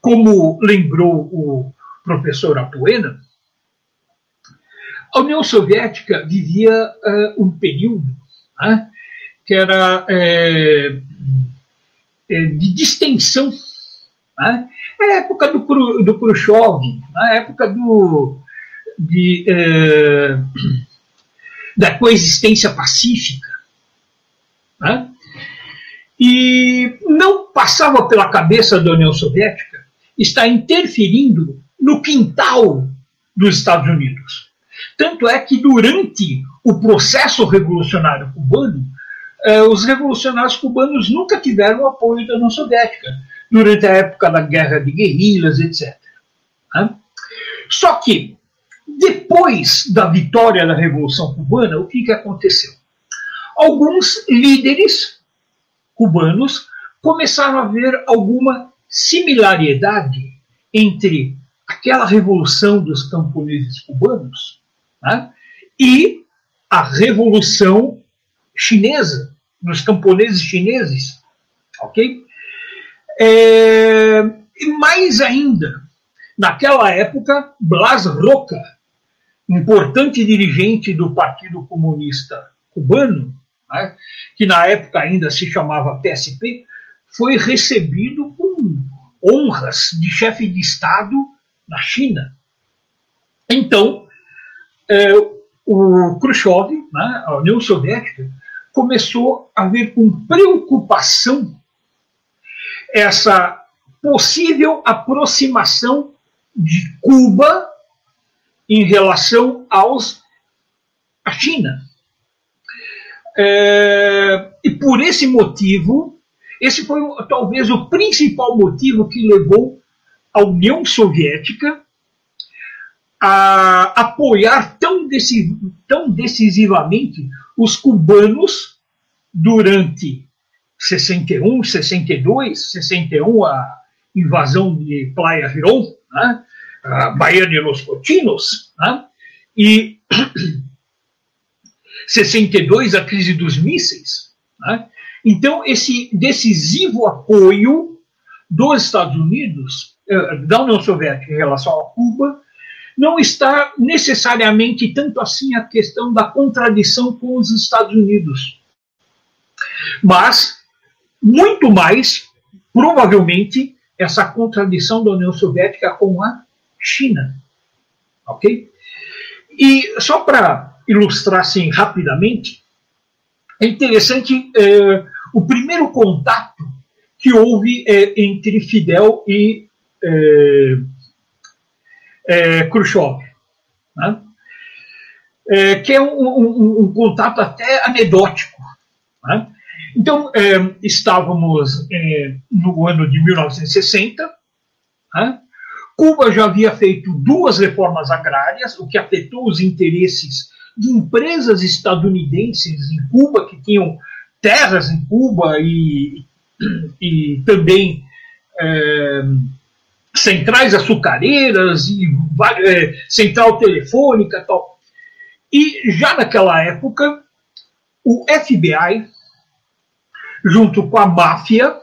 como lembrou o professor Apoena, a União Soviética vivia uh, um período né, que era é, é, de distensão. Né? É a época do, do Khrushchev, a época do, de, é, da coexistência pacífica. Né? E não passava pela cabeça da União Soviética estar interferindo no quintal dos Estados Unidos. Tanto é que durante o processo revolucionário cubano, os revolucionários cubanos nunca tiveram apoio da União Soviética durante a época da guerra de guerrilhas, etc. Só que, depois da vitória da Revolução Cubana, o que, que aconteceu? Alguns líderes cubanos começaram a ver alguma similaridade entre aquela revolução dos camponeses cubanos né, e a revolução chinesa, nos camponeses chineses, ok? É, e mais ainda, naquela época, Blas Roca, importante dirigente do Partido Comunista Cubano, né, que na época ainda se chamava PSP, foi recebido com honras de chefe de Estado na China. Então, é, o Khrushchev, né, a União Soviética, começou a ver com preocupação essa possível aproximação de Cuba em relação aos à China. É, e por esse motivo, esse foi talvez o principal motivo que levou a União Soviética a apoiar tão, tão decisivamente os cubanos durante 61, 62, 61 a invasão de Playa Girón, né? a Bahia de los Cochinos, né? e *clears throat* 62 a crise dos mísseis. Né? Então, esse decisivo apoio dos Estados Unidos, eh, da União Soviética em relação a Cuba, não está necessariamente tanto assim a questão da contradição com os Estados Unidos, mas muito mais, provavelmente, essa contradição da União Soviética com a China. Ok? E só para ilustrar assim rapidamente, é interessante é, o primeiro contato que houve é, entre Fidel e é, é, Khrushchev, né? É, que é um, um, um, contato até anedótico. Né? Então, é, estávamos é, no ano de 1960, né? Cuba já havia feito duas reformas agrárias, o que afetou os interesses de empresas estadunidenses em Cuba, que tinham terras em Cuba e, e também é, centrais açucareiras e é, central telefônica tal. E já naquela época, o FBI, junto com a máfia,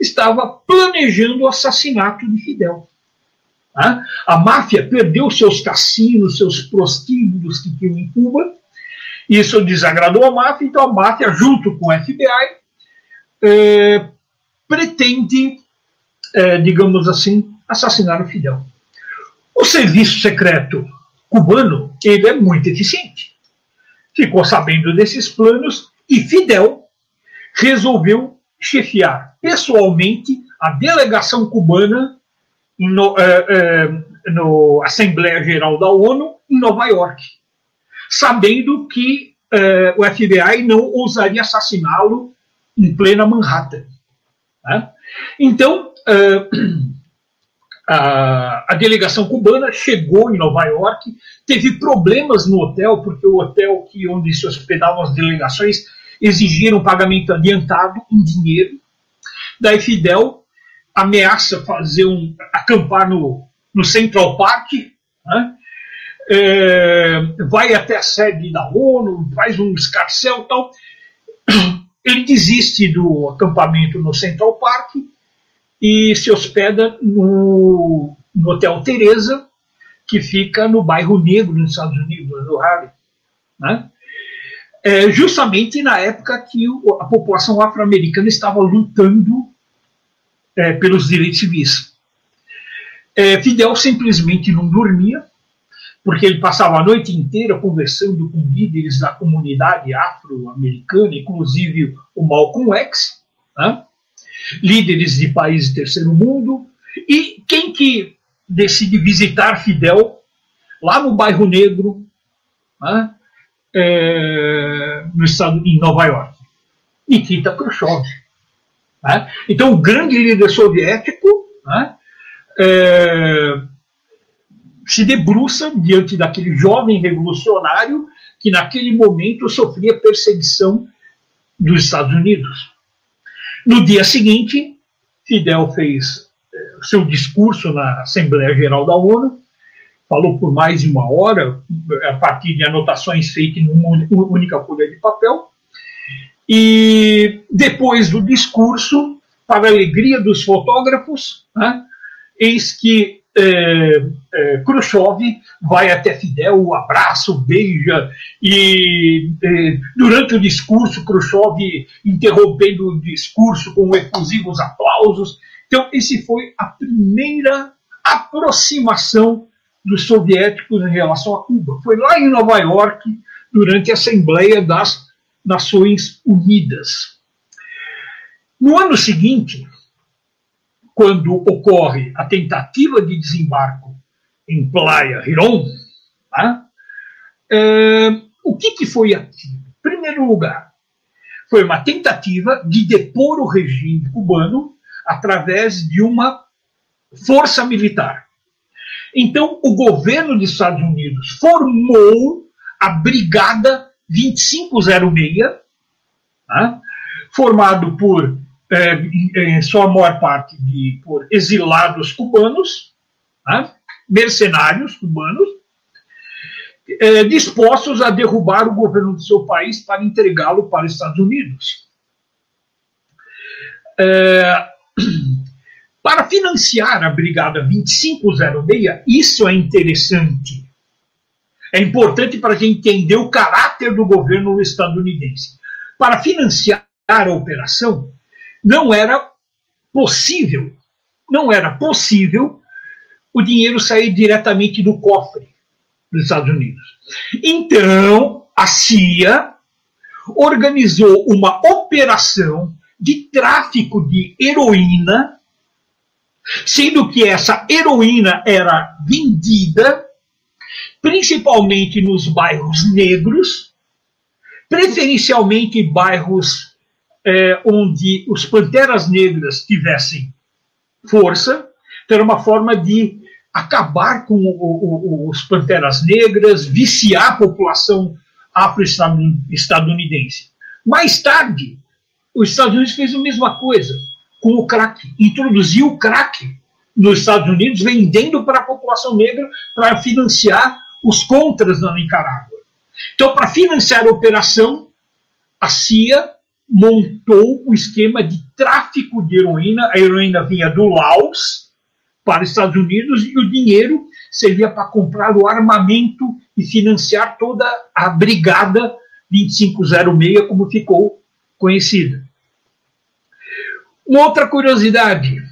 estava planejando o assassinato de Fidel. Tá? A máfia perdeu seus cassinos, seus prostíbulos que tinham em Cuba. Isso desagradou a máfia, então a máfia, junto com o FBI, é, pretende é, digamos assim, assassinaram Fidel. O serviço secreto cubano ele é muito eficiente. Ficou sabendo desses planos e Fidel resolveu chefiar pessoalmente a delegação cubana no, é, é, no Assembleia Geral da ONU em Nova York, sabendo que é, o FBI não ousaria assassiná-lo em plena Manhattan. Né? Então, uh, *clears throat* a, a delegação cubana chegou em Nova York, teve problemas no hotel, porque o hotel que onde se hospedavam as delegações exigiram pagamento adiantado em dinheiro. Daí Fidel ameaça fazer um acampar no, no Central Park, né? é, vai até a sede da ONU, faz um escarcel tal. *clears throat* Ele desiste do acampamento no Central Park e se hospeda no, no Hotel Teresa, que fica no bairro Negro, nos Estados Unidos, no Harlem. Né? É, justamente na época que a população afro-americana estava lutando é, pelos direitos civis. É, Fidel simplesmente não dormia, porque ele passava a noite inteira conversando com líderes da comunidade afro-americana, inclusive o Malcolm X, né? Líderes de países terceiro mundo, e quem que decide visitar Fidel lá no bairro Negro, né, é, no estado em Nova York, Nikita Khrushchev. Né? Então, o grande líder soviético né, é, se debruça diante daquele jovem revolucionário que, naquele momento, sofria perseguição dos Estados Unidos. No dia seguinte, Fidel fez eh, seu discurso na Assembleia Geral da ONU, falou por mais de uma hora, a partir de anotações feitas em uma única folha de papel. E depois do discurso, para a alegria dos fotógrafos, né, eis que é, é, Khrushchev vai até Fidel, o abraça, o beija, e é, durante o discurso, Khrushchev interrompendo o discurso com efusivos aplausos. Então, esse foi a primeira aproximação dos soviéticos em relação a Cuba. Foi lá em Nova York, durante a Assembleia das Nações Unidas. No ano seguinte, quando ocorre a tentativa de desembarco em Playa tá? é, o que, que foi aquilo? Em primeiro lugar, foi uma tentativa de depor o regime cubano através de uma força militar. Então, o governo dos Estados Unidos formou a Brigada 2506, tá? formado por é, em sua maior parte de, por exilados cubanos, né, mercenários cubanos, é, dispostos a derrubar o governo do seu país para entregá-lo para os Estados Unidos. É, para financiar a Brigada 2506, isso é interessante. É importante para a gente entender o caráter do governo estadunidense. Para financiar a operação, não era possível, não era possível o dinheiro sair diretamente do cofre dos Estados Unidos. Então, a CIA organizou uma operação de tráfico de heroína, sendo que essa heroína era vendida principalmente nos bairros negros, preferencialmente bairros é, onde os panteras negras tivessem força, era uma forma de acabar com o, o, os panteras negras, viciar a população afro-estadunidense. Mais tarde, os Estados Unidos fez a mesma coisa com o crack, introduziu o crack nos Estados Unidos, vendendo para a população negra para financiar os contras na Nicarágua. Então, para financiar a operação, a CIA montou um esquema de tráfico de heroína. A heroína vinha do Laos para os Estados Unidos e o dinheiro servia para comprar o armamento e financiar toda a brigada 2506, como ficou conhecida. Uma outra curiosidade: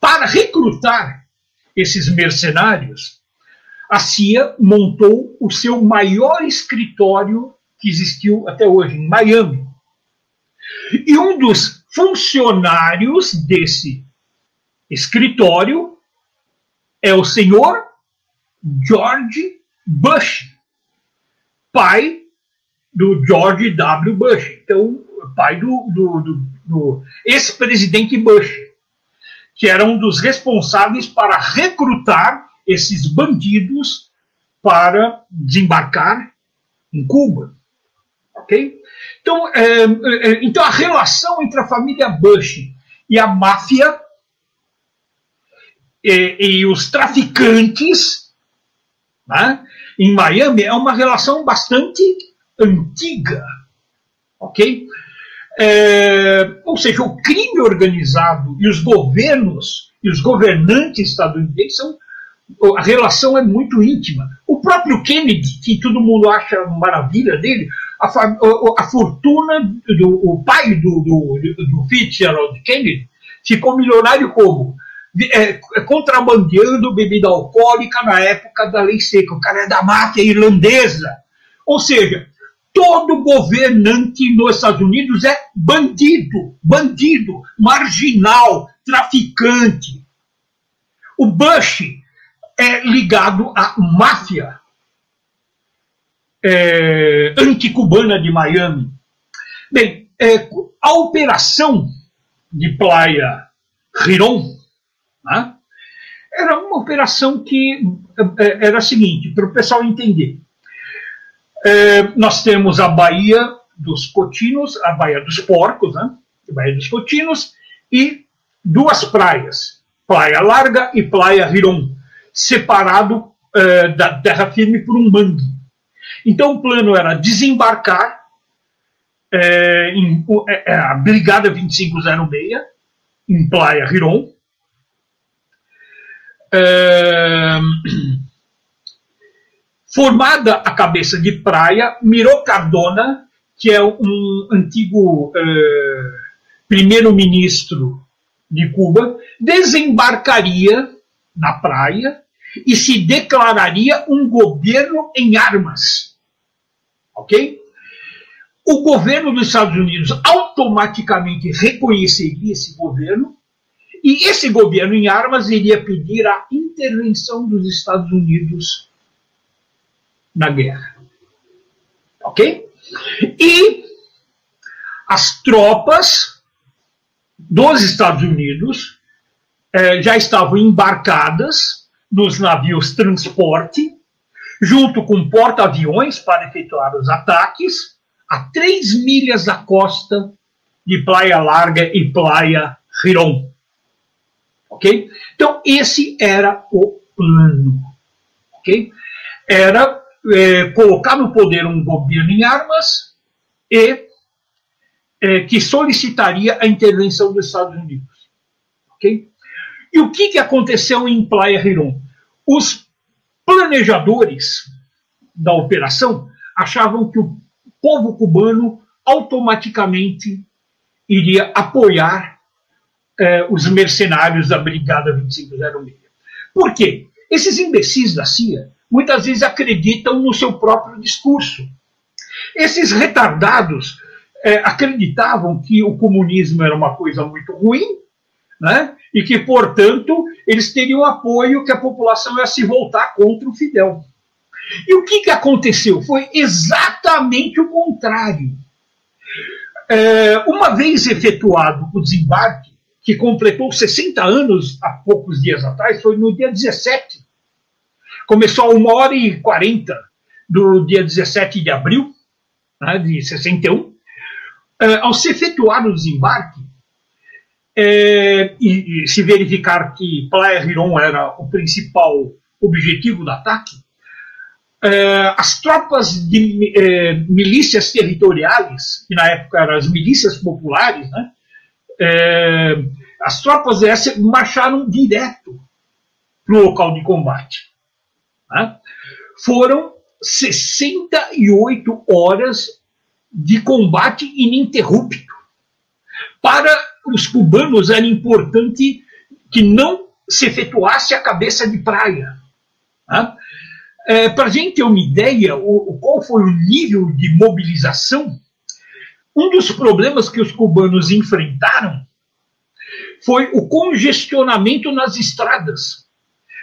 para recrutar esses mercenários, a CIA montou o seu maior escritório que existiu até hoje, em Miami. E um dos funcionários desse escritório é o senhor George Bush, pai do George W. Bush. Então, pai do, do, do do ex-presidente Bush, que era um dos responsáveis para recrutar esses bandidos para desembarcar em Cuba. Ok? Então, é, é, então a relação entre a família Bush e a máfia e, e os traficantes né, em Miami é uma relação bastante antiga. Ok? É, ou seja, o crime organizado e os governos e os governantes estadunidenses são a relação é muito íntima. O próprio Kennedy, que todo mundo acha maravilha dele, a, a, fortuna do o pai do, do, do Fitzgerald Kennedy ficou milionário como? É, contrabandeando bebida alcoólica na época da lei seca. O cara é da máfia irlandesa. Ou seja, todo governante nos Estados Unidos é bandido, bandido, marginal, traficante. O Bush é ligado à máfia é, anticubana de Miami. Bem, é, a operação de Playa Riron né, era uma operação que é, era a seguinte, para o pessoal entender. É, nós temos a Baía dos Cotinos, a Baía dos Porcos, né? A dos Cotinos, e duas praias, Praia Larga e Praia Riron, separado é, da terra firme por um mangue. Então o plano era desembarcar é, em, é, é, a Brigada 2506 em Praia Riron. É, Formada a cabeça de praia, Miro Cardona, que é um antigo uh, primeiro-ministro de Cuba, desembarcaria na praia e se declararia um governo em armas. Ok? O governo dos Estados Unidos automaticamente reconheceria esse governo e esse governo em armas iria pedir a intervenção dos Estados Unidos na guerra. Ok? E as tropas dos Estados Unidos eh, já estavam embarcadas nos navios transporte, junto com porta-aviões para efetuar os ataques, a três milhas da costa de Playa Larga e Playa Giron. Ok? Então, esse era o plano. Ok? Era é, colocar no poder um governo em armas e é, que solicitaria a intervenção dos Estados Unidos. Ok? E o que, que aconteceu em Playa Giron? Os planejadores da operação achavam que o povo cubano automaticamente iria apoiar eh, os mercenários da Brigada 2506. Por quê? Esses imbecis da CIA muitas vezes acreditam no seu próprio discurso. Esses retardados eh, acreditavam que o comunismo era uma coisa muito ruim, né? e que, portanto, eles teriam apoio que a população ia se voltar contra o Fidel. E o que, que aconteceu? Foi exatamente o contrário. É, uma vez efetuado o desembarque, que completou 60 anos há poucos dias atrás, foi no dia 17. Começou a 1 hora e 40 do dia 17 de abril né, de 61. É, ao se efetuar o desembarque, é, e, e, se verificar que Playa Riron era o principal objetivo do ataque, é, as tropas de é, milícias territoriais, que na época eram as milícias populares, né, é, as tropas dessas marcharam direto para o local de combate. Né? Foram 68 horas de combate ininterrupto. Para os cubanos era importante que não se efetuasse a cabeça de praia. Né? É, Para a gente ter uma ideia, o, qual foi o nível de mobilização, um dos problemas que os cubanos enfrentaram foi o congestionamento nas estradas,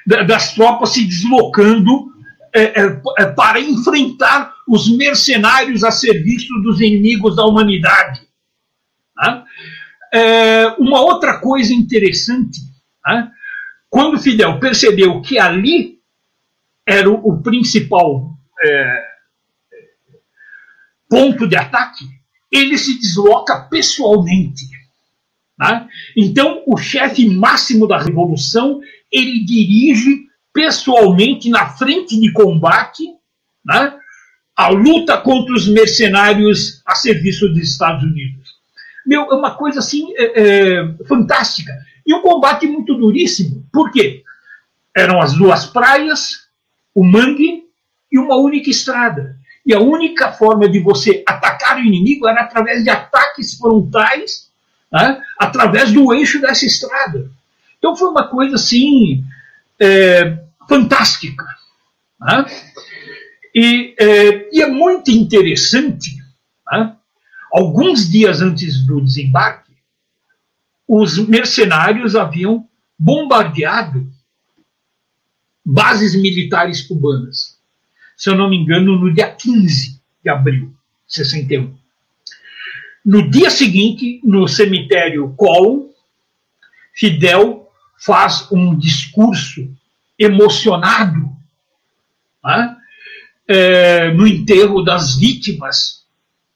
das tropas se deslocando é, é, é, para enfrentar os mercenários a serviço dos inimigos da humanidade. É, uma outra coisa interessante, né? quando Fidel percebeu que ali era o, o principal é, ponto de ataque, ele se desloca pessoalmente. Né? Então, o chefe máximo da revolução ele dirige pessoalmente na frente de combate né, a luta contra os mercenários a serviço dos Estados Unidos. Meu, é uma coisa assim é, é, fantástica. E um combate muito duríssimo. Por quê? Eram as duas praias, o mangue e uma única estrada. E a única forma de você atacar o inimigo era através de ataques frontais, né, através do eixo dessa estrada. Então foi uma coisa assim é, fantástica. Né? E, é, e, é, muito interessante né? Alguns dias antes do desembarque, os mercenários haviam bombardeado bases militares cubanas. Se eu não me engano, no dia 15 de abril de 61. No dia seguinte, no cemitério Colón, Fidel faz um discurso emocionado né, é, no enterro das vítimas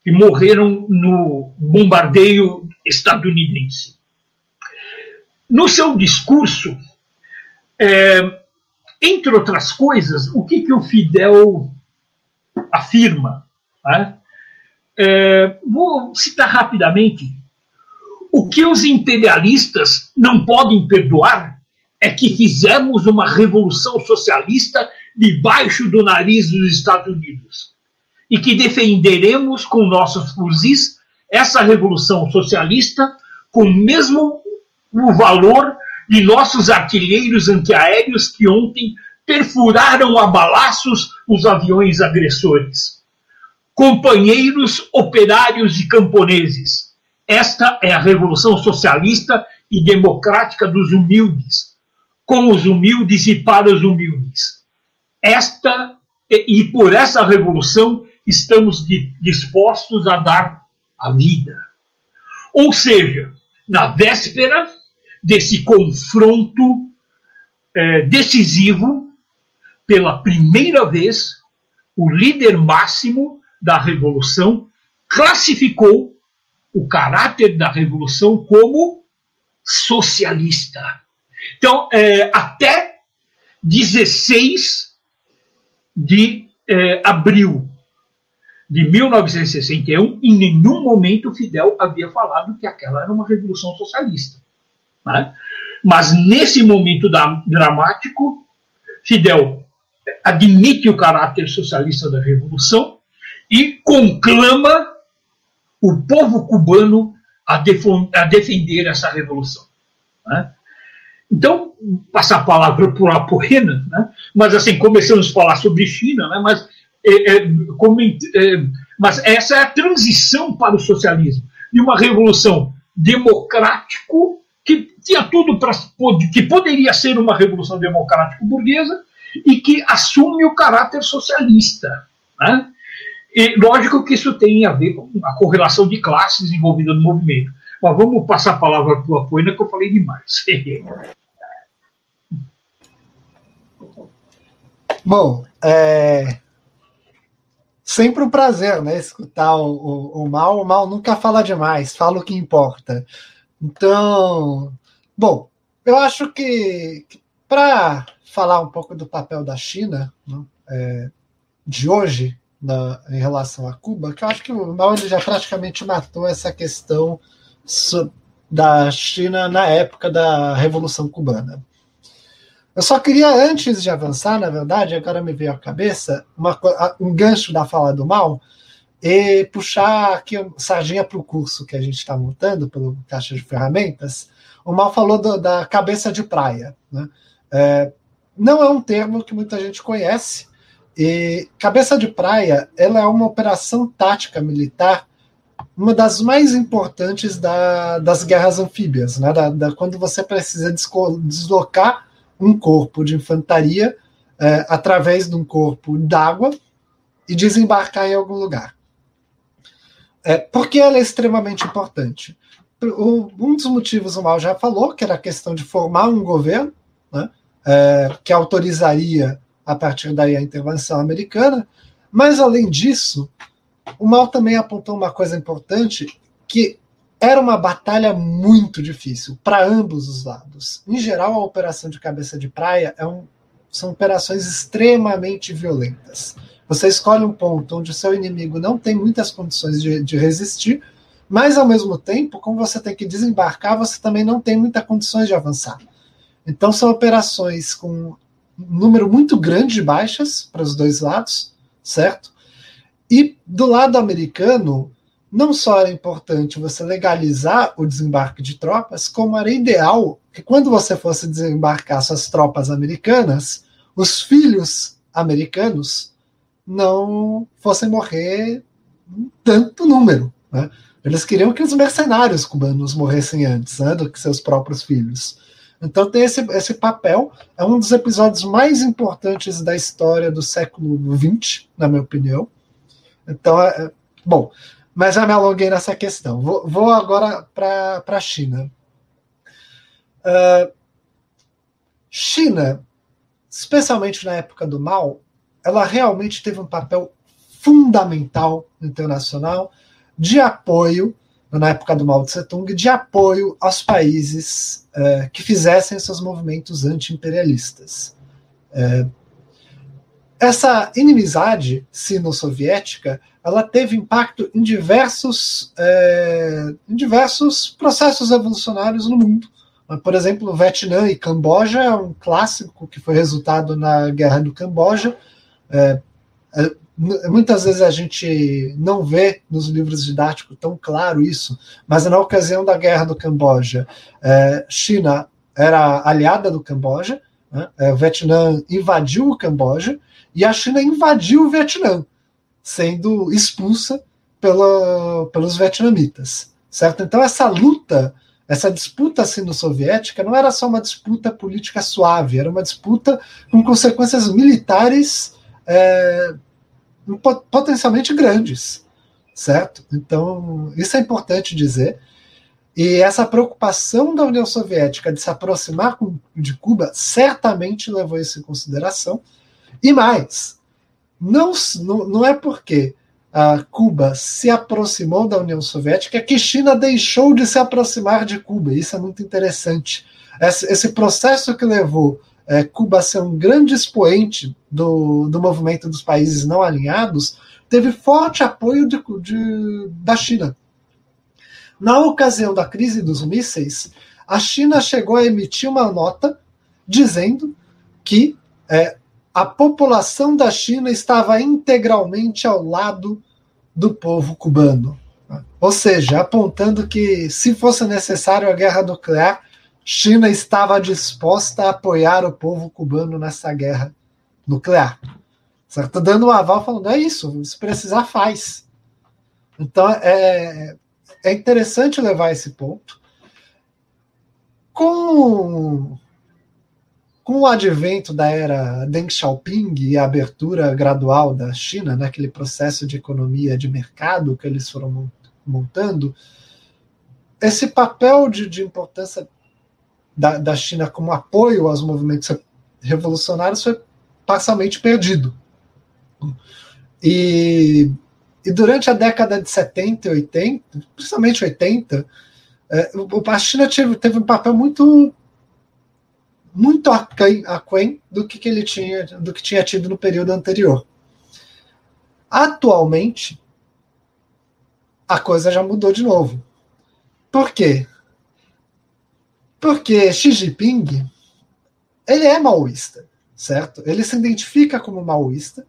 que morreram no bombardeio estadunidense. No seu discurso, é, entre outras coisas, o que, que o Fidel afirma? Né? É, vou citar rapidamente. O que os imperialistas não podem perdoar é que fizemos uma revolução socialista debaixo do nariz dos Estados Unidos e que defenderemos com nossos fuzis essa revolução socialista com mesmo o valor de nossos artilheiros antiaéreos que ontem perfuraram a balaços os aviões agressores. Companheiros operários e camponeses, esta é a revolução socialista e democrática dos humildes, com os humildes e para os humildes. Esta e por essa revolução estamos dispostos a dar a vida. Ou seja, na véspera desse confronto é, decisivo, pela primeira vez, o líder máximo da revolução classificou o caráter da revolução como socialista. Então, é, até 16 de é, abril de 1961, em nenhum momento Fidel havia falado que aquela era uma revolução socialista. Né? Mas nesse momento da, dramático, Fidel admite o caráter socialista da revolução e conclama o povo cubano a, a defender essa revolução. Né? Então, passar a palavra para o Apoena, né? mas assim, começamos a falar sobre China, né? mas, é, é, é, mas essa é a transição para o socialismo, de uma revolução democrático que tinha tudo para que poderia ser uma revolução democrático burguesa e que assume o caráter socialista. Né? E lógico que isso tem a ver com a correlação de classes envolvida no movimento. Mas vamos passar a palavra para o Apoena, que eu falei demais. *laughs* Bom, é sempre um prazer, né? Escutar o, o, o, Mal. O Mal nunca fala demais, fala o que importa. Então, bom, eu acho que, que para falar um pouco do papel da China né, é, de hoje na, em relação a Cuba, que eu acho que o Mal ele já praticamente matou essa questão da China na época da Revolução Cubana. Eu só queria, antes de avançar, na verdade, agora me veio à cabeça uma, um gancho da fala do mal e puxar aqui sardinha para o curso que a gente está montando pelo Caixa de Ferramentas. O mal falou do, da cabeça de praia. Né? É, não é um termo que muita gente conhece. E cabeça de praia ela é uma operação tática militar uma das mais importantes da, das guerras anfíbias, né? Da, da, quando você precisa deslocar um corpo de infantaria é, através de um corpo d'água e desembarcar em algum lugar. É, por que ela é extremamente importante? O, um dos motivos o Mal já falou, que era a questão de formar um governo né, é, que autorizaria a partir daí a intervenção americana, mas além disso, o Mal também apontou uma coisa importante, que era uma batalha muito difícil para ambos os lados. Em geral, a operação de cabeça de praia é um, são operações extremamente violentas. Você escolhe um ponto onde o seu inimigo não tem muitas condições de, de resistir, mas ao mesmo tempo, como você tem que desembarcar, você também não tem muitas condições de avançar. Então são operações com um número muito grande de baixas para os dois lados, certo? E do lado americano, não só era importante você legalizar o desembarque de tropas, como era ideal que quando você fosse desembarcar suas tropas americanas, os filhos americanos não fossem morrer tanto número. Né? Eles queriam que os mercenários cubanos morressem antes né, do que seus próprios filhos. Então tem esse, esse papel, é um dos episódios mais importantes da história do século XX, na minha opinião. Então, é, é, bom, mas já me alonguei nessa questão. Vou, vou agora para a China. Uh, China, especialmente na época do Mao, ela realmente teve um papel fundamental internacional de apoio, na época do Mao Tse Tung, de apoio aos países uh, que fizessem seus movimentos anti-imperialistas. Uh, essa inimizade sino-soviética ela teve impacto em diversos, é, em diversos processos evolucionários no mundo. Por exemplo, Vietnã e Camboja é um clássico que foi resultado na Guerra do Camboja. É, é, muitas vezes a gente não vê nos livros didáticos tão claro isso, mas na ocasião da Guerra do Camboja, é, China era aliada do Camboja, né? É, o Vietnã invadiu o Camboja e a China invadiu o Vietnã, sendo expulsa pela, pelos vietnamitas, certo? Então essa luta, essa disputa sino-soviética não era só uma disputa política suave, era uma disputa com consequências militares é, potencialmente grandes, certo? Então isso é importante dizer. E essa preocupação da União Soviética de se aproximar de Cuba certamente levou isso em consideração. E mais, não, não, é porque a Cuba se aproximou da União Soviética, que China deixou de se aproximar de Cuba. Isso é muito interessante. Esse, esse processo que levou é, Cuba a ser um grande expoente do, do movimento dos países não alinhados teve forte apoio de, de, da China. Na ocasião da crise dos mísseis, a China chegou a emitir uma nota dizendo que é, a população da China estava integralmente ao lado do povo cubano. Ou seja, apontando que, se fosse necessário a guerra nuclear, China estava disposta a apoiar o povo cubano nessa guerra nuclear. Certo? Dando um aval falando, é isso, se precisar, faz. Então, é, é interessante levar esse ponto. Com com o advento da era Deng Xiaoping e a abertura gradual da China, naquele né, processo de economia de mercado que eles foram montando, esse papel de, de importância da, da, China como apoio aos movimentos revolucionários foi parcialmente perdido. E, e durante a década de 70 e 80, principalmente 80, é, a China teve, teve um papel muito muito aquém, do que, que ele tinha, do que tinha tido no período anterior. Atualmente, a coisa já mudou de novo. Por quê? Porque Xi Jinping ele é maoísta, certo? Ele se identifica como maoísta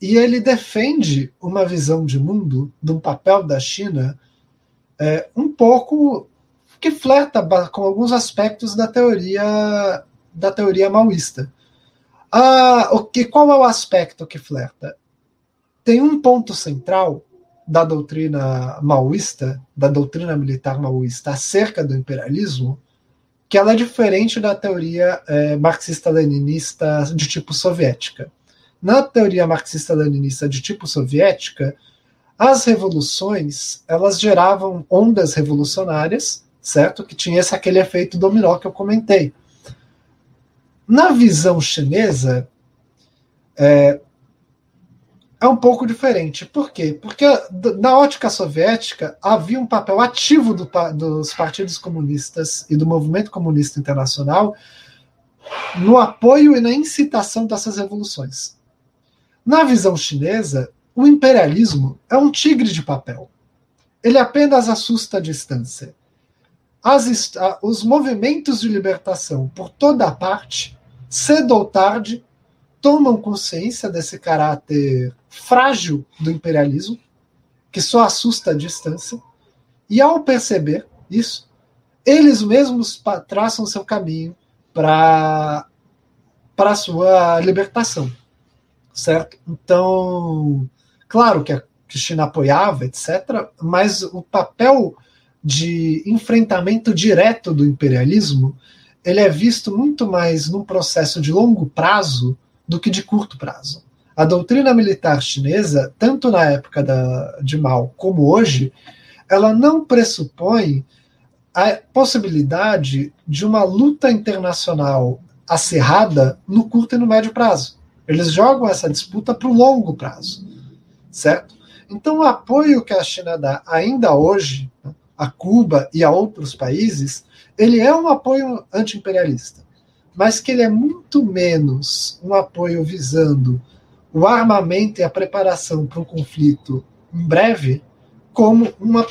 e ele defende uma visão de mundo, de um papel da China é, um pouco que flerta com alguns aspectos da teoria da teoria maoísta. Ah, o que, qual é o aspecto que flerta? Tem um ponto central da doutrina maoísta, da doutrina militar maoísta acerca do imperialismo, que ela é diferente da teoria é, marxista-leninista de tipo soviética. Na teoria marxista-leninista de tipo soviética, as revoluções elas geravam ondas revolucionárias, certo? Que tinha esse aquele efeito dominó que eu comentei. Na visão chinesa, é, é um pouco diferente. Por quê? Porque na ótica soviética havia um papel ativo do, dos partidos comunistas e do movimento comunista internacional no apoio e na incitação dessas revoluções. Na visão chinesa, o imperialismo é um tigre de papel. Ele apenas assusta a distância as, os movimentos de libertação por toda a parte, cedo ou tarde, tomam consciência desse caráter frágil do imperialismo, que só assusta a distância, e ao perceber isso, eles mesmos traçam seu caminho para a sua libertação, certo? Então, claro que a China apoiava, etc., mas o papel de enfrentamento direto do imperialismo, ele é visto muito mais num processo de longo prazo do que de curto prazo. A doutrina militar chinesa, tanto na época da, de Mao como hoje, ela não pressupõe a possibilidade de uma luta internacional acirrada no curto e no médio prazo. Eles jogam essa disputa para o longo prazo, certo? Então, o apoio que a China dá ainda hoje né, a Cuba e a outros países, ele é um apoio anti-imperialista, mas que ele é muito menos um apoio visando o armamento e a preparação para um conflito em breve, como uma,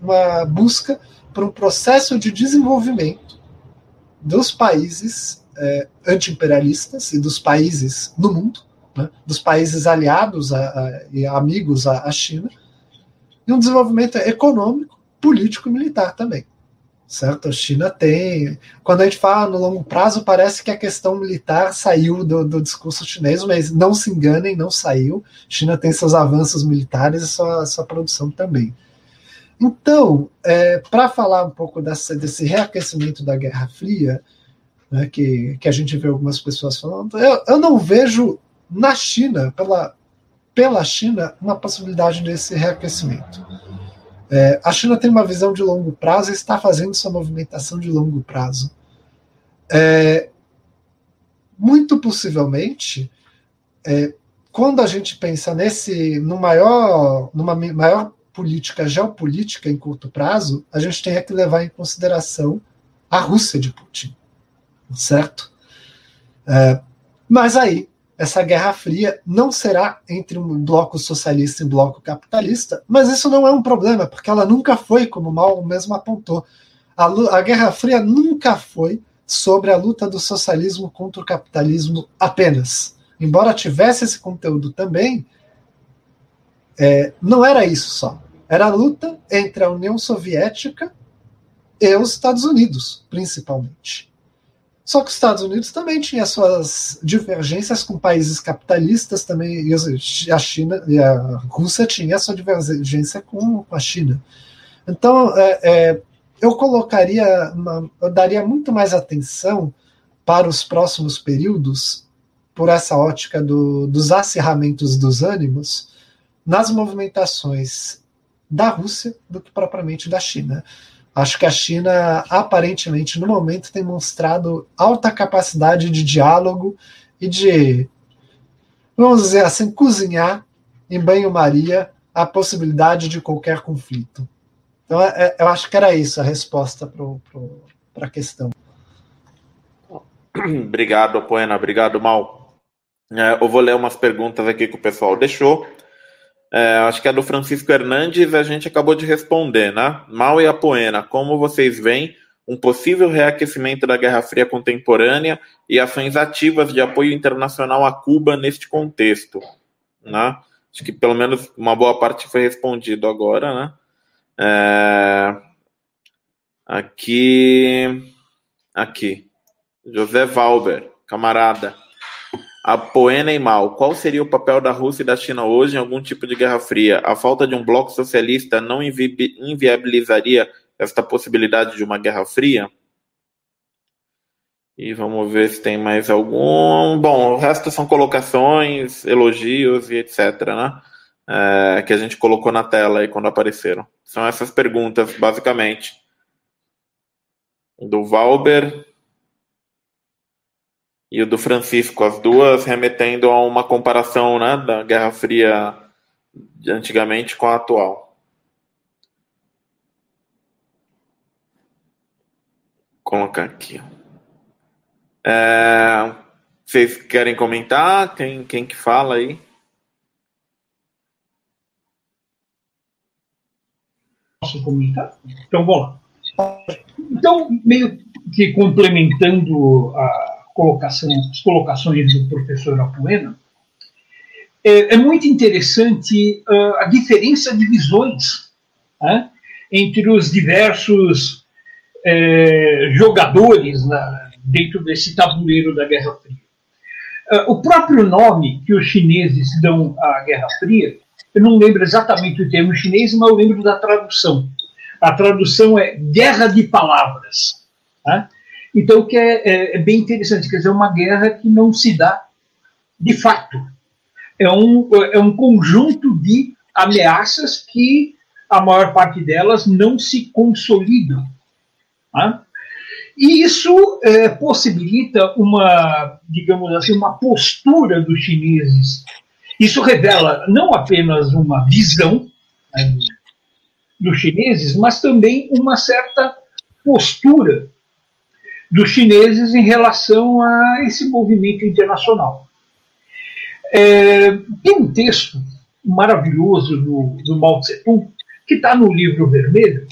uma busca para um processo de desenvolvimento dos países é, anti-imperialistas e dos países no mundo, né, dos países aliados a, a, e amigos à China, e um desenvolvimento econômico político militar também. Certo? A China tem. Quando a gente fala no longo prazo, parece que a questão militar saiu do, do discurso chinês, mas não se enganem, não saiu. A China tem seus avanços militares e sua, sua produção também. Então, é, para falar um pouco dessa, desse reaquecimento da Guerra Fria, né, que, que a gente vê algumas pessoas falando, eu, eu não vejo na China, pela, pela China, uma possibilidade desse reaquecimento. É, a China tem uma visão de longo prazo e está fazendo sua movimentação de longo prazo. É, muito possivelmente, é, quando a gente pensa nesse, no maior, numa maior política geopolítica em curto prazo, a gente tem que levar em consideração a Rússia de Putin, certo? É, mas aí, essa Guerra Fria não será entre um bloco socialista e um bloco capitalista, mas isso não é um problema, porque ela nunca foi, como Mal mesmo apontou. A, a Guerra Fria nunca foi sobre a luta do socialismo contra o capitalismo apenas. Embora tivesse esse conteúdo também, é, não era isso só. Era a luta entre a União Soviética e os Estados Unidos, principalmente. Só que os Estados Unidos também tinha suas divergências com países capitalistas também, e a China e a Rússia tinha sua divergência com a China. Então, é, é, eu colocaria, uma, eu daria muito mais atenção para os próximos períodos, por essa ótica do, dos acirramentos dos ânimos, nas movimentações da Rússia do que propriamente da China. Acho que a China, aparentemente, no momento, tem mostrado alta capacidade de diálogo e de, vamos dizer assim, cozinhar em banho-maria a possibilidade de qualquer conflito. Então, é, é eu acho que era isso a resposta para a questão. Obrigado, Poena. Obrigado, Mal. É, eu vou ler umas perguntas aqui que o pessoal deixou. É, acho que a do Francisco Hernandes a gente acabou de responder, né? Mal e Apoena, como vocês veem um possível reaquecimento da Guerra Fria contemporânea e ações ativas de apoio internacional a Cuba neste contexto, né? Acho que pelo menos uma boa parte foi respondido agora, né? É... Aqui, aqui, José Valber, camarada. A Poena e Mal, qual seria o papel da Rússia e da China hoje em algum tipo de guerra fria? A falta de um bloco socialista não invi inviabilizaria esta possibilidade de uma guerra fria? E vamos ver se tem mais algum. Bom, o resto são colocações, elogios e etc, né? É, que a gente colocou na tela aí quando apareceram. São essas perguntas, basicamente. Do Valber, e o do Francisco, as duas remetendo a uma comparação né, da Guerra Fria de antigamente com a atual. Vou colocar aqui. É, vocês querem comentar? Quem, quem que fala aí? Posso comentar? Então, vamos lá. Então, meio que complementando a colocação, as colocações do professor Apuena, é, é muito interessante uh, a diferença de visões né, entre os diversos é, jogadores na, dentro desse tabuleiro da Guerra Fria. Uh, o próprio nome que os chineses dão à Guerra Fria, eu não lembro exatamente o termo chinês, mas eu lembro da tradução. A tradução é guerra de palavras. Né? Então, que é, é, é, bem interessante, quer dizer, é uma guerra que não se dá de fato. É um, é um conjunto de ameaças que a maior parte delas não se consolidam. Tá? E isso é, possibilita uma, digamos assim, uma postura dos chineses. Isso revela não apenas uma visão né, dos chineses, mas também uma certa postura dos chineses em relação a esse movimento internacional. É, tem um texto maravilhoso do, do Mao Tse Tung, que está no livro vermelho,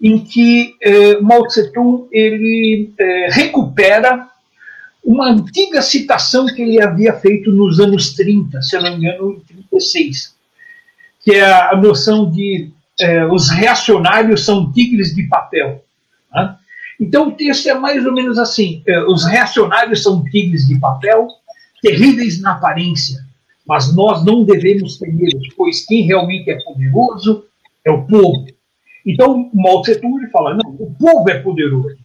em que é, Mao Tse Tung ele é, recupera uma antiga citação que ele havia feito nos anos 30, se não me engano, em 36, que é a noção de é, os reacionários são tigres de papel. Né? Então o texto é mais ou menos assim: é, os reacionários são tigres de papel, terríveis na aparência, mas nós não devemos temê-los, pois quem realmente é poderoso é o povo. Então Mao Tse Tung fala: não, o povo é poderoso.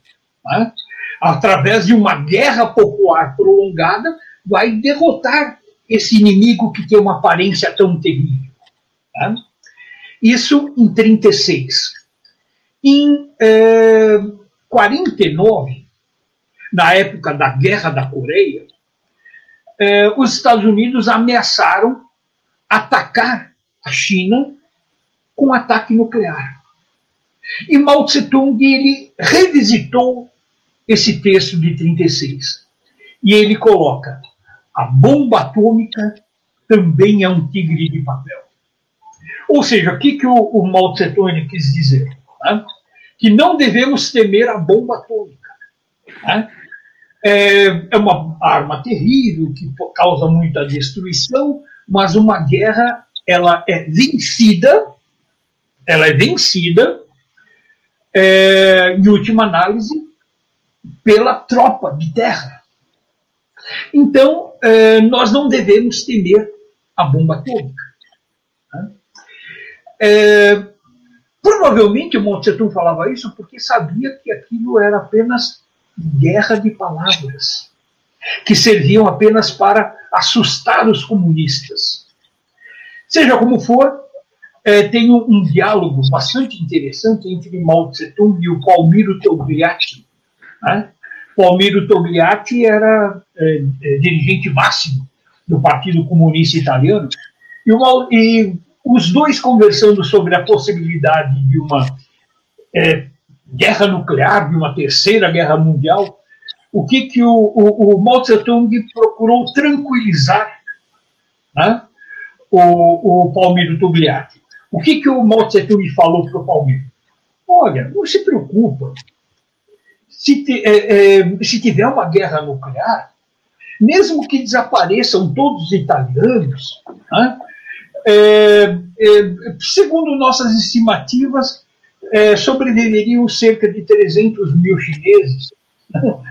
Né? Através de uma guerra popular prolongada, vai derrotar esse inimigo que tem uma aparência tão terrível. Né? Isso em 36. Em eh, 49, na época da Guerra da Coreia, eh, os Estados Unidos ameaçaram atacar a China com ataque nuclear. E Mao Tse-tung ele revisitou esse texto de 36. E ele coloca: a bomba atômica também é um tigre de papel. Ou seja, o que, que o, o Mao Tse-tung quis dizer? Né? Que não devemos temer a bomba atômica. Né? É, é uma arma terrível que causa muita destruição, mas uma guerra ela é vencida, ela é vencida, é, em última análise, pela tropa de terra. Então, é, nós não devemos temer a bomba atômica. Né? É, provavelmente o Mao Tse Tung falava isso porque sabia que aquilo era apenas guerra de palavras, que serviam apenas para assustar os comunistas. Seja como for, é, tem um, um, diálogo bastante interessante entre Mao Tse Tung e o Palmiro Togliatti. Né? Palmiro Togliatti era é, é, dirigente máximo do Partido Comunista Italiano e, uma, e, os dois conversando sobre a possibilidade de uma é, guerra nuclear, de uma terceira guerra mundial, o que, que o, o, o Mao procurou tranquilizar né, o, o Palmiro Togliatti. O que, que o Mao falou para o Palmiro? Olha, não se preocupa. Se, te, é, é, se tiver uma guerra nuclear, mesmo que desapareçam todos os italianos, né, é, é segundo nossas estimativas, é, sobreviveriam cerca de 300 mil chineses. *laughs*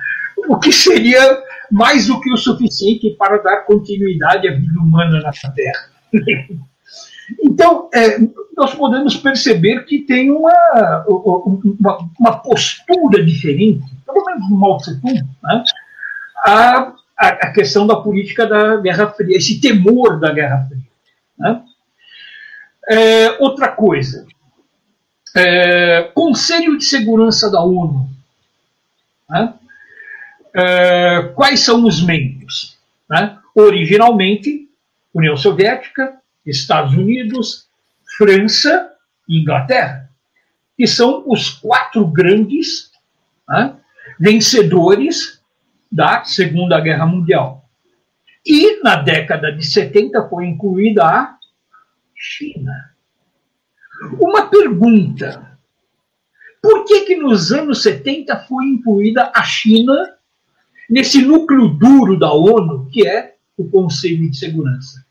O que seria mais do que o suficiente para dar continuidade à vida humana na Terra. *laughs* Então, é, nós podemos perceber que tem uma, uma, uma, postura diferente, pelo menos no Mao Tse né, a, a, questão da política da Guerra Fria, esse temor da Guerra Fria. Né. É, outra coisa, é, Conselho de Segurança da ONU. Né, é, quais são os membros? Né? Originalmente, União Soviética, Estados Unidos, França e Inglaterra, que são os quatro grandes né, vencedores da Segunda Guerra Mundial. E na década de 70 foi incluída a China. Uma pergunta: por que, que nos anos 70 foi incluída a China nesse núcleo duro da ONU, que é o Conselho de Segurança.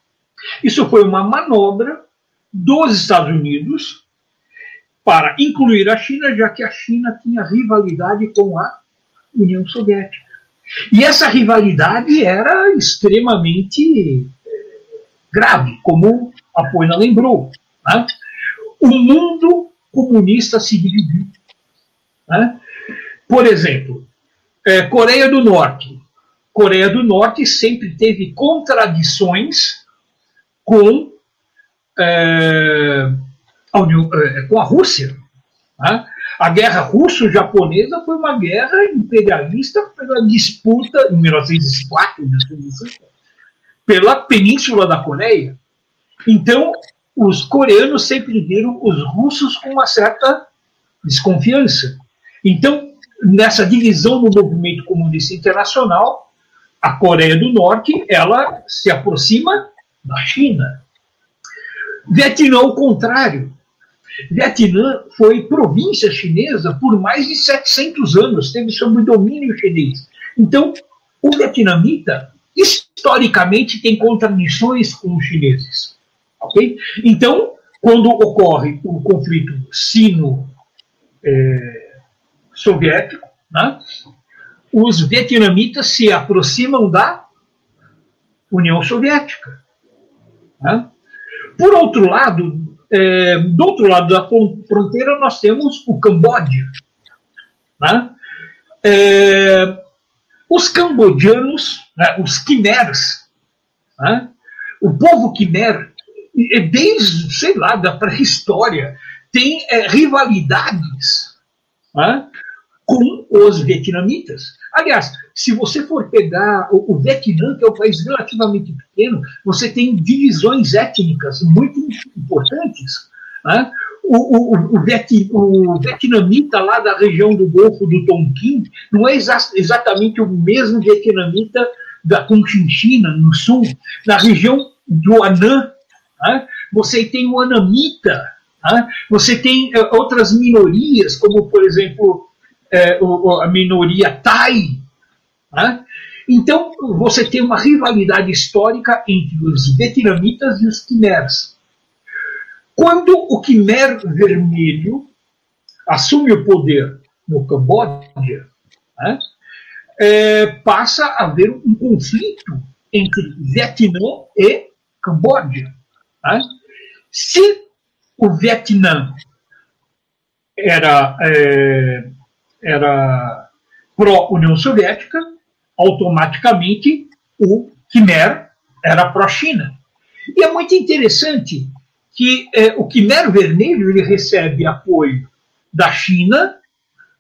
Isso foi uma manobra dos Estados Unidos para incluir a China, já que a China tinha rivalidade com a União Soviética. E essa rivalidade era extremamente eh, grave, como a Poina lembrou. Né? O mundo comunista se dividiu. Né? Por exemplo, é, Coreia do Norte. Coreia do Norte sempre teve contradições com, é, a, União, é, com a Rússia. Né? A guerra russo-japonesa foi uma guerra imperialista pela disputa, em 1904, pela Península da Coreia. Então, os coreanos sempre viram os russos com uma certa desconfiança. Então, nessa divisão do movimento comunista internacional, a Coreia do Norte ela se aproxima da China. Vietnã, o contrário. Vietnã foi província chinesa por mais de 700 anos, teve sob domínio chinês. Então, o vietnamita, historicamente, tem contradições com os chineses. Okay? Então, quando ocorre o conflito sino é, né? os vietnamitas se aproximam da União Soviética. Né? Por outro lado, é, do outro lado da fronteira, nós temos o Camboja. Né? É, os cambodianos, né, os Khmers, né, o povo Khmer, desde, sei lá, da pré-história, tem é, rivalidades né, com os vietnamitas. Aliás, se você for pegar o, o Vietnã, que é um país relativamente pequeno, você tem divisões étnicas muito importantes. Né? O, o, o, Viet, o, vietnamita lá da região do Golfo do Tonkin não é exa exatamente o mesmo vietnamita da Conchinchina, no sul, na região do Anã. Né? Você tem o Anamita, né? você tem uh, outras minorias, como, por exemplo, uh, a minoria Thai, né? Então, você tem uma rivalidade histórica entre os vietnamitas e os khmers. Quando o Khmer Vermelho assume o poder no Camboja, né, é, passa a haver um conflito entre Vietnã e Camboja. Né? Se o Vietnã era, é, era pró-União Soviética, automaticamente o Khmer era pró-China. E é muito interessante que é, o Khmer Vermelho ele recebe apoio da China,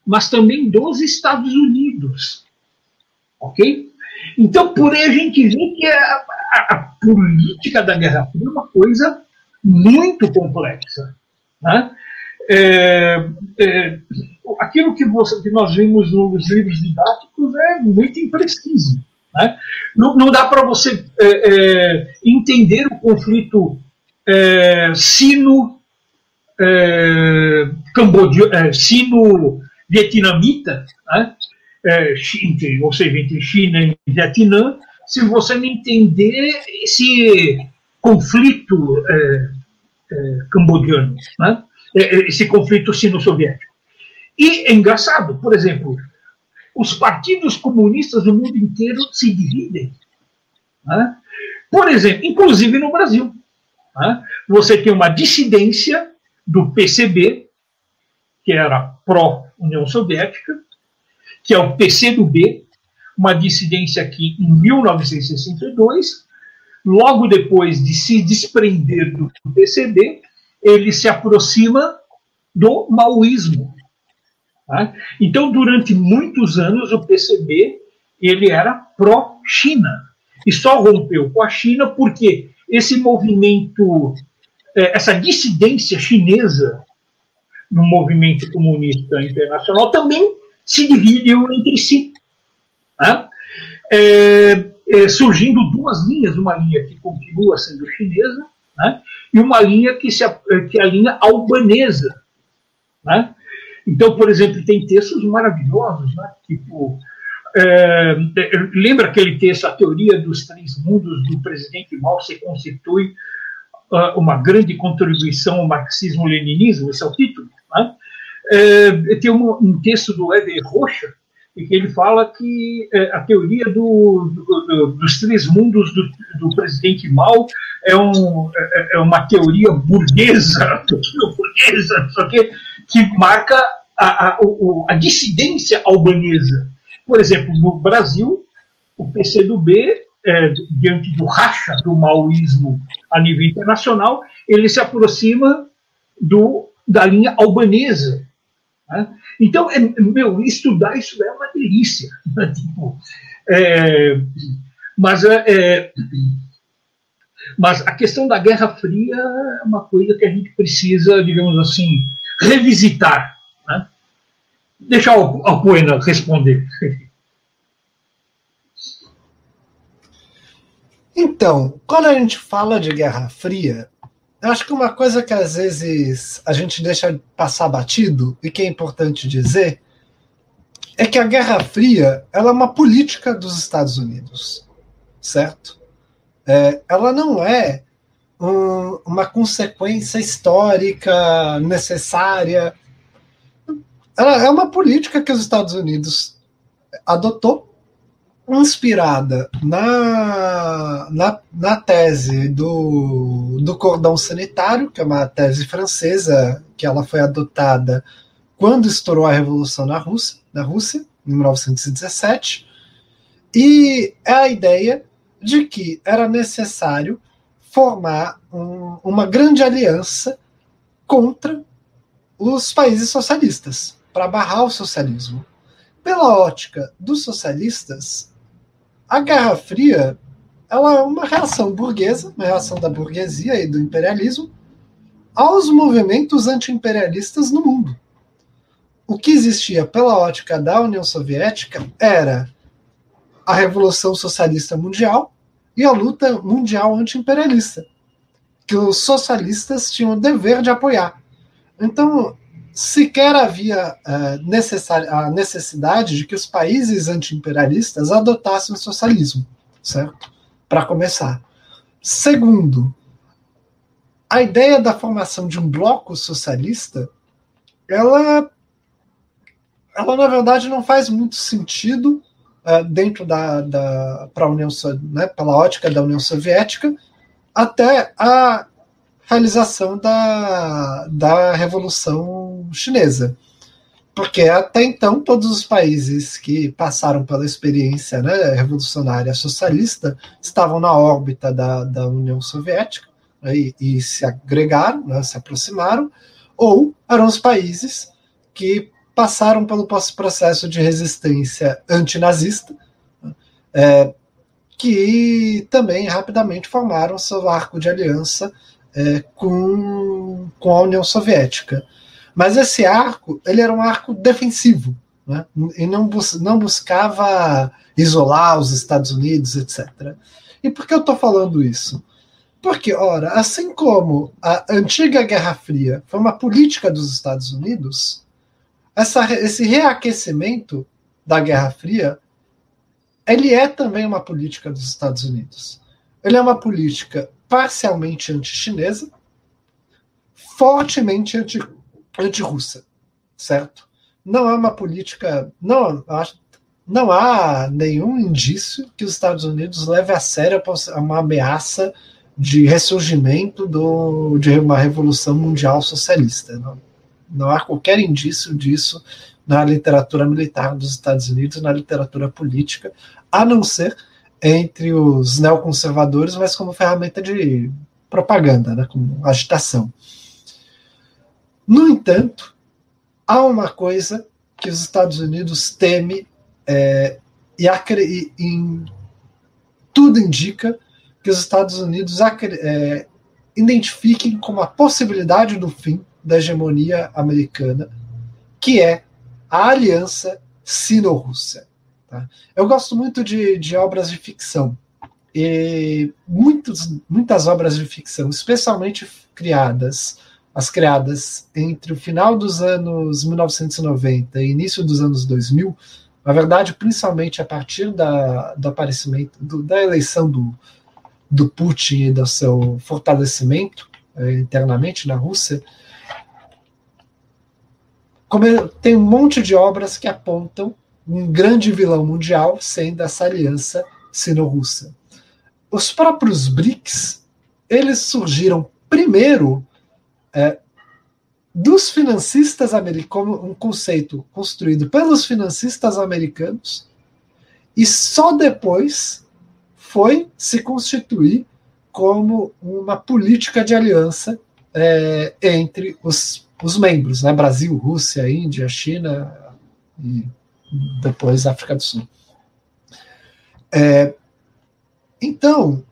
mas também dos Estados Unidos. Ok? Então, por aí a gente vê que a, a, a política da Guerra Fria é uma coisa muito complexa. Né? É, é, aquilo que, você, que, nós vimos nos livros didáticos é muito impreciso. Né? Não, não, dá para você é, é, entender o conflito é, sino é, é, sino vietnamita, né? ou seja, entre China e Vietnã, se você não entender esse conflito cambodiano. Né? É, é, esse conflito sino-soviético. E é engraçado, por exemplo, os partidos comunistas do mundo inteiro se dividem. Né? Por exemplo, inclusive no Brasil. Né? Você tem uma dissidência do PCB, que era pró-União Soviética, que é o PCdoB, uma dissidência aqui em 1962. Logo depois de se desprender do PCB, ele se aproxima do maoísmo. Tá? Então, durante muitos anos, o PCB ele era pró-China e só rompeu com a China porque esse movimento, é, essa dissidência chinesa no movimento comunista internacional também se dividiu entre si. Tá? É, é, surgindo duas linhas, uma linha que continua sendo chinesa né? e uma linha que, se, que é a linha albanesa. Né? Então, por exemplo, tem textos maravilhosos, né? tipo, é, lembra aquele texto, A Teoria dos Três Mundos, do presidente Mao, se constitui uh, uma grande contribuição ao marxismo-leninismo, esse é o título. Né? É, tem um, um, texto do Eber Rocha, em que ele fala que é, a teoria do, do, dos três mundos do, do presidente Mao é, um, é, é uma teoria burguesa, *laughs* burguesa só que, que marca a, a, a dissidência albanesa. Por exemplo, no Brasil, o PCdoB, é, diante do racha do maoísmo a nível internacional, ele se aproxima do, da linha albanesa. Né? Então, é, meu, estudar isso é uma delícia. Né? *laughs* Tipo, é, mas é, é mas a questão da Guerra Fria é uma coisa que a gente precisa, digamos assim, revisitar. Né? Deixar o Alcoena responder. Então, quando a gente fala de Guerra Fria, eu acho que uma coisa que às vezes a gente deixa passar batido e que é importante dizer é que a Guerra Fria ela é uma política dos Estados Unidos, certo? é, ela não é um, uma consequência histórica necessária. Ela é uma política que os Estados Unidos adotou, inspirada na, na, na tese do, do cordão sanitário, que é uma tese francesa que ela foi adotada quando estourou a revolução na Rússia, na Rússia em 1917, e é a ideia de que era necessário formar um, uma grande aliança contra os países socialistas, para barrar o socialismo. pela ótica dos socialistas, a Guerra Fria ela é uma reação burguesa, uma reação da burguesia e do imperialismo aos movimentos anti-imperialistas no mundo. O que existia pela ótica da União Soviética era a Revolução Socialista Mundial e a luta mundial anti-imperialista, que os socialistas tinham o dever de apoiar. Então, sequer havia uh, a necessidade de que os países anti-imperialistas adotassem o socialismo, certo? Para começar. Segundo, a ideia da formação de um bloco socialista, ela, ela na verdade não faz muito sentido uh, dentro da, da para União, né, pela ótica da União Soviética, até a realização da, da Revolução Chinesa. Porque até então, todos os países que passaram pela experiência né, revolucionária socialista estavam na órbita da, da União Soviética né, e, e, se agregaram, né, se aproximaram, ou eram os países que passaram pelo processo de resistência antinazista, é, que também rapidamente formaram seu arco de aliança é, com, com a União Soviética. Mas esse arco ele era um arco defensivo, né? e não, bus não buscava isolar os Estados Unidos, etc. E por que eu estou falando isso? Porque, ora, assim como a antiga Guerra Fria foi uma política dos Estados Unidos, essa, esse reaquecimento da Guerra Fria ele é também uma política dos Estados Unidos. Ele é uma política parcialmente anti-chinesa, fortemente anti-russa, certo? Não é uma política. Não, não há nenhum indício que os Estados Unidos leve a sério uma ameaça de ressurgimento do, de uma revolução mundial socialista. Não, não há qualquer indício disso na literatura militar dos Estados Unidos, na literatura política, a não ser entre os neoconservadores, mas como ferramenta de propaganda, né, como agitação. No entanto, há uma coisa que os Estados Unidos teme é, e, em, tudo indica que os Estados Unidos é, identifiquem como a possibilidade do fim da hegemonia americana, que é a aliança sino-russa. Tá? Eu gosto muito de, de obras de ficção. E muitos, muitas obras de ficção, especialmente criadas, as criadas entre o final dos anos 1990 e início dos anos 2000, na verdade, principalmente a partir da, do aparecimento, do, da eleição do, do Putin e do seu fortalecimento é, internamente na Rússia, tem um monte de obras que apontam um grande vilão mundial sendo essa aliança sino-russa. Os próprios BRICS, eles surgiram primeiro é, dos financistas americanos, um conceito construído pelos financistas americanos, e só depois foi se constituir como uma política de aliança é, entre os, os membros, né? Brasil, Rússia, Índia, China e depois África do Sul. É, então,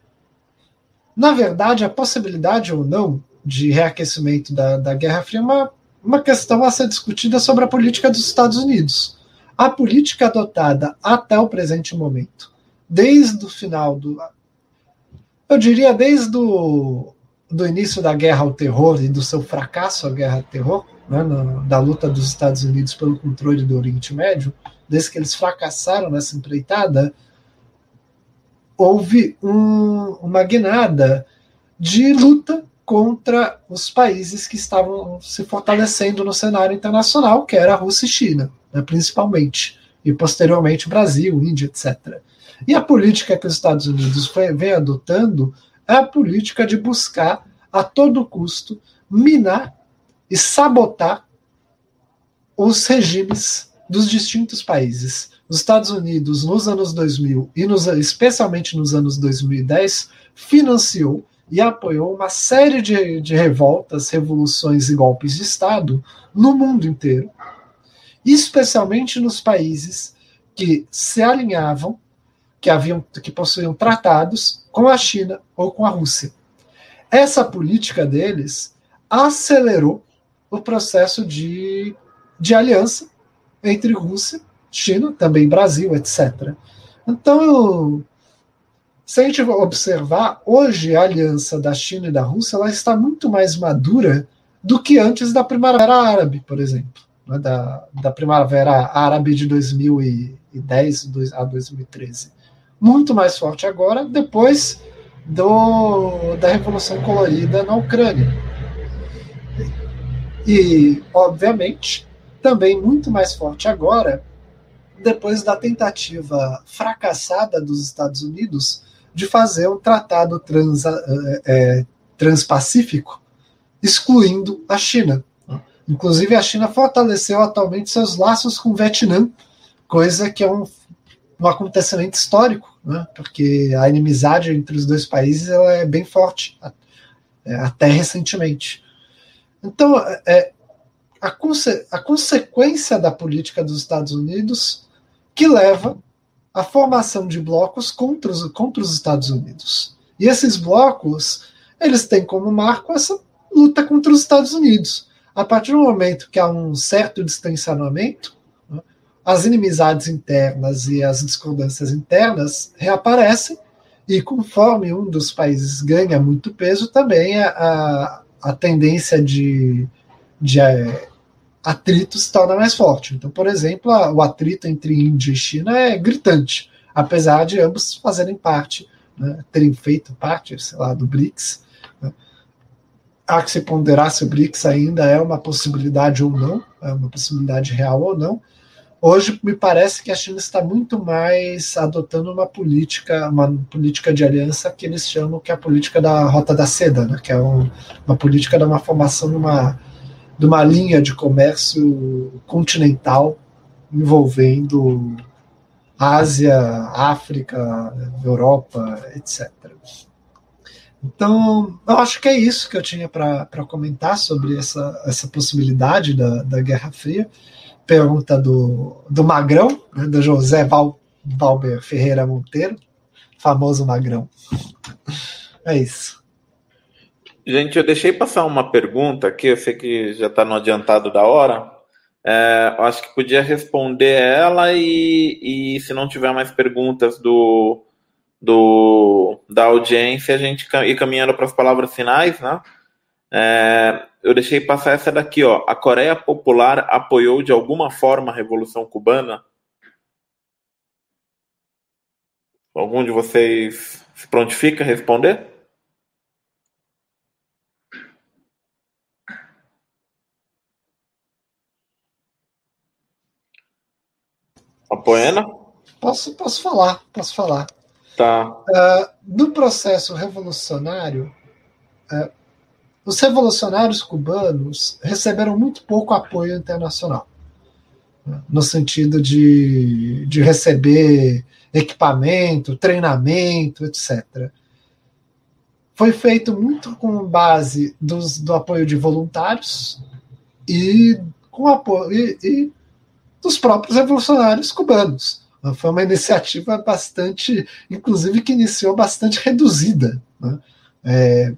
na verdade, a possibilidade ou não de reaquecimento da, da Guerra Fria uma, uma questão a ser discutida sobre a política dos Estados Unidos. A política adotada até o presente momento desde o final do. Eu diria desde o do início da guerra ao terror e do seu fracasso à guerra ao terror, né, no, da luta dos Estados Unidos pelo controle do Oriente Médio, desde que eles fracassaram nessa empreitada, houve um, uma guinada de luta contra os países que estavam se fortalecendo no cenário internacional, que era a Rússia e China, né, principalmente, e posteriormente Brasil, Índia, etc. E a política que os Estados Unidos vem adotando é a política de buscar, a todo custo, minar e sabotar os regimes dos distintos países. Os Estados Unidos, nos anos 2000 e nos, especialmente nos anos 2010, financiou e apoiou uma série de, de revoltas, revoluções e golpes de Estado no mundo inteiro. especialmente nos países que se alinhavam, que haviam, que possuíam tratados com a China ou com a Rússia. Essa política deles acelerou o processo de, de aliança entre Rússia, China, também Brasil, etc. Então, se a gente observar, hoje a aliança da China e da Rússia ela está muito mais madura do que antes da Primavera Árabe, por exemplo, né, da, da Primavera Árabe de 2010 a 2013. Muito mais forte agora, depois do, da Revolução Colorida na Ucrânia. E, obviamente, também muito mais forte agora, depois da tentativa fracassada dos Estados Unidos de fazer um tratado trans, é, transpacífico, excluindo a China. Inclusive, a China fortaleceu atualmente seus laços com o Vietnã, coisa que é um, um acontecimento histórico, né? porque a inimizade entre os dois países ela é bem forte, é, até recentemente. Então, é, a, conse a consequência da política dos Estados Unidos que leva a formação de blocos contra os, contra os Estados Unidos. E esses blocos, eles têm como marco essa luta contra os Estados Unidos. A partir do momento que há um certo distanciamento, né, as inimizades internas e as discordâncias internas reaparecem, e conforme um dos países ganha muito peso, também a, a, a tendência de, de é, atrito se torna mais forte. Então, por exemplo, o atrito entre Índia e China é gritante, apesar de ambos fazerem parte, né, terem feito parte, sei lá, do BRICS. Né. Há que se ponderar se o BRICS ainda é uma possibilidade ou não, é uma possibilidade real ou não. Hoje me parece que a China está muito mais adotando uma política, uma política de aliança que eles chamam que é a política da rota da seda, né, que é um, uma política de uma formação de uma de uma linha de comércio continental envolvendo Ásia, África, Europa, etc. Então, eu acho que é isso que eu tinha para comentar sobre essa, essa possibilidade da, da Guerra Fria. Pergunta do, do Magrão, né, do José Val, Valber Ferreira Monteiro, famoso Magrão. É isso. Gente, eu deixei passar uma pergunta aqui, eu sei que já está no adiantado da hora. É, acho que podia responder ela e, e se não tiver mais perguntas do, do da audiência, a gente ir caminhando para as palavras finais, né? É, eu deixei passar essa daqui, ó. A Coreia Popular apoiou de alguma forma a Revolução Cubana? Algum de vocês se prontifica a responder? Apoena? Posso, posso falar, posso falar. Tá. Uh, no processo revolucionário, uh, os revolucionários cubanos receberam muito pouco apoio internacional, né, no sentido de, de receber equipamento, treinamento, etc. Foi feito muito com base dos, do apoio de voluntários e com apoio e, e dos próprios revolucionários cubanos. Foi uma iniciativa bastante, inclusive, que iniciou bastante reduzida. Né? É,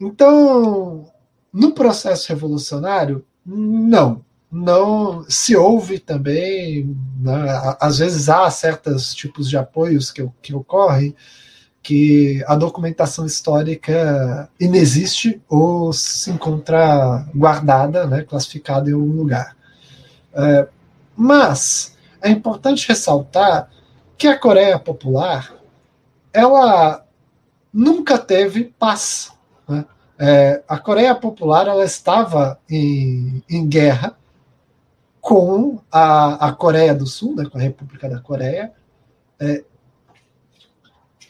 então, no processo revolucionário, não. Não se ouve também, né, às vezes há certos tipos de apoios que, que ocorrem que a documentação histórica inexiste ou se encontra guardada, né, classificada em algum lugar. É, mas é importante ressaltar que a Coreia Popular ela nunca teve paz. Né? É, a Coreia Popular ela estava em, em guerra com a, a Coreia do Sul, né, com a República da Coreia, é,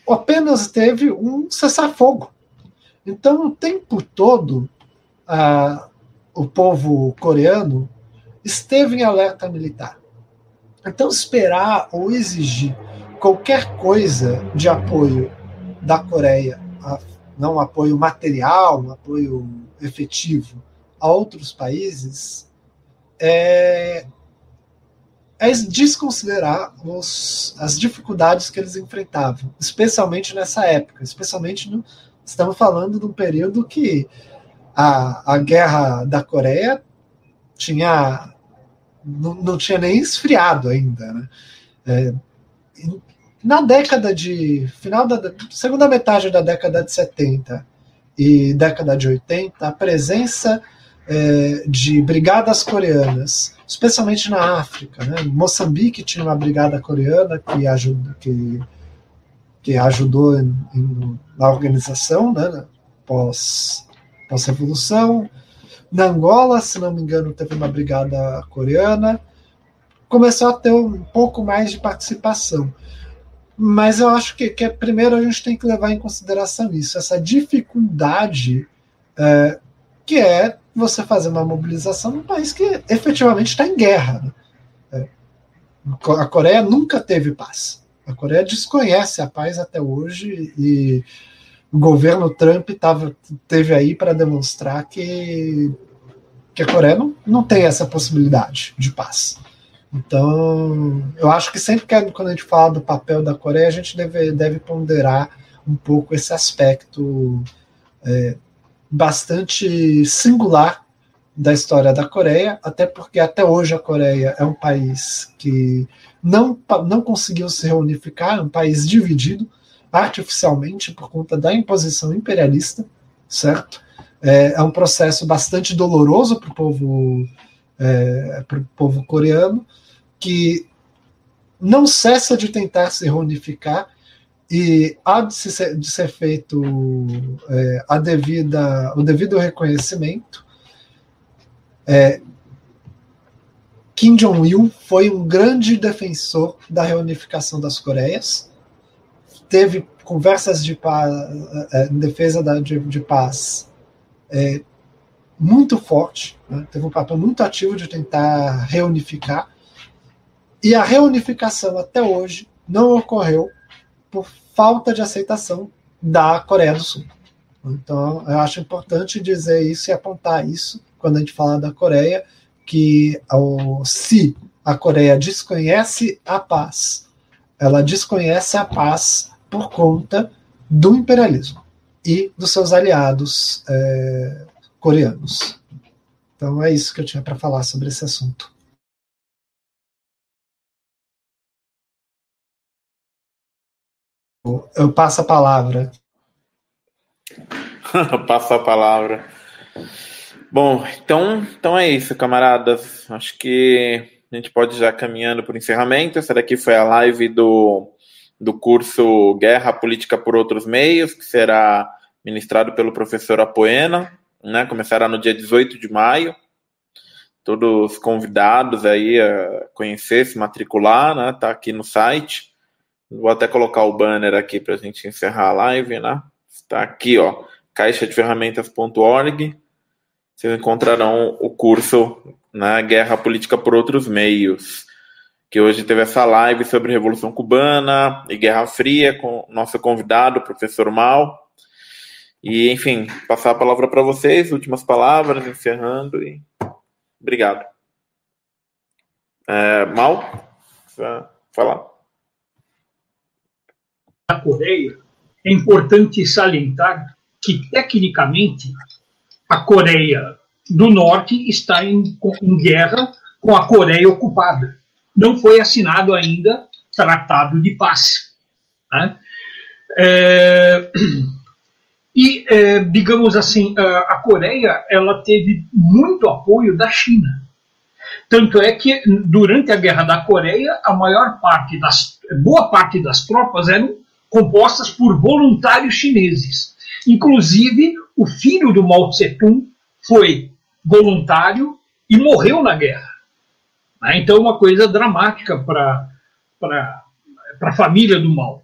apenas teve um cessar-fogo. Então, o tempo todo, a, o povo coreano esteve em alerta militar. Então, esperar ou exigir qualquer coisa de apoio da Coreia, não um apoio material, um apoio efetivo a outros países, é, é desconsiderar os, as dificuldades que eles enfrentavam, especialmente nessa época, especialmente no, estamos falando de um período que a, a guerra da Coreia tinha não, não tinha nem esfriado ainda, né? É, na década de final da segunda metade da década de 70 e década de 80, a presença é, de brigadas coreanas, especialmente na África. Né? Moçambique tinha uma brigada coreana que, ajuda, que, que ajudou em, em, na organização né, pós, pós-revolução. Na Angola, se não me engano, teve uma brigada coreana. Começou a ter um pouco mais de participação. Mas eu acho que, que primeiro a gente tem que levar em consideração isso, essa dificuldade é, que é você fazer uma mobilização num país que efetivamente está em guerra. Né? É, a Coreia nunca teve paz. A Coreia desconhece a paz até hoje e o governo Trump tava, teve aí para demonstrar que, que a Coreia não, não tem essa possibilidade de paz. Então, eu acho que sempre que quando a gente fala do papel da Coreia, a gente deve, deve ponderar um pouco esse aspecto é, bastante singular da história da Coreia, até porque até hoje a Coreia é um país que não, não conseguiu se reunificar, é um país dividido artificialmente por conta da imposição imperialista, certo? É, é um processo bastante doloroso para o povo, é, povo coreano, que não cessa de tentar se reunificar e há de, ser, de ser feito é, a devida, o devido reconhecimento. É, Kim Jong-il foi um grande defensor da reunificação das Coreias, teve conversas de paz, é, em defesa da, de, de paz é, muito forte, né? teve um papel muito ativo de tentar reunificar, e a reunificação até hoje não ocorreu por falta de aceitação da Coreia do Sul. Então, eu acho importante dizer isso e apontar isso quando a gente fala da Coreia, que se a Coreia desconhece a paz, ela desconhece a paz por conta do imperialismo e dos seus aliados é, coreanos. Então é isso que eu tinha para falar sobre esse assunto. Eu passo a palavra. *laughs* passo a palavra. Bom, então, então é isso, camaradas. Acho que a gente pode já caminhando para o encerramento. Essa daqui foi a live do, do curso Guerra Política por Outros Meios, que será ministrado pelo professor Apoena, né? Começará no dia 18 de maio. Todos convidados aí a conhecer, se matricular, né? Tá aqui no site. Vou até colocar o banner aqui para a gente encerrar a live, né? Está aqui, ó, caixadeferramentas.org. Vocês encontrarão o curso né, Guerra Política por Outros Meios, que hoje teve essa live sobre Revolução Cubana e Guerra Fria com nosso convidado, o professor Mal. E, enfim, passar a palavra para vocês, últimas palavras, encerrando e obrigado. É, Mal, falar da Coreia, é importante salientar que, tecnicamente, a Coreia do Norte está em, em guerra com a Coreia ocupada. Não foi assinado ainda tratado de paz. Né? É, *clears throat* e, é, digamos assim, a Coreia ela teve muito apoio da China. Tanto é que, durante a Guerra da Coreia, a maior parte das, boa parte das tropas eram compostas por voluntários chineses. Inclusive, o filho do Mao Tse-tung foi voluntário e morreu na guerra. Né? Então, uma coisa dramática para a família do Mao.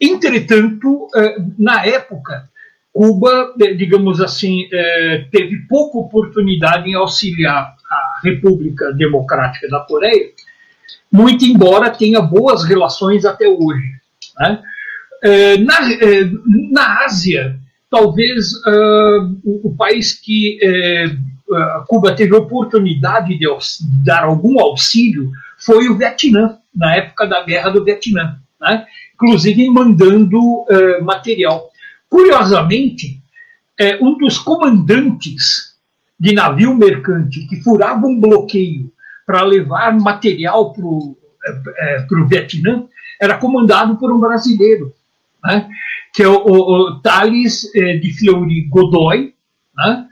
Entretanto, eh, na época, Cuba, eh, digamos assim, eh, teve pouca oportunidade em auxiliar a República Democrática da Coreia, muito embora tenha boas relações até hoje. Né? É, na, é, na Ásia, talvez uh, o, país que uh, Cuba teve oportunidade de dar algum auxílio foi o Vietnã, na época da Guerra do Vietnã, né? inclusive mandando material. Curiosamente, é, um dos comandantes de navio mercante que furava um bloqueio para levar material para o é, é Vietnã era comandado por um brasileiro, né? que é o, o, o Thales é, de Fleury Godoy, né?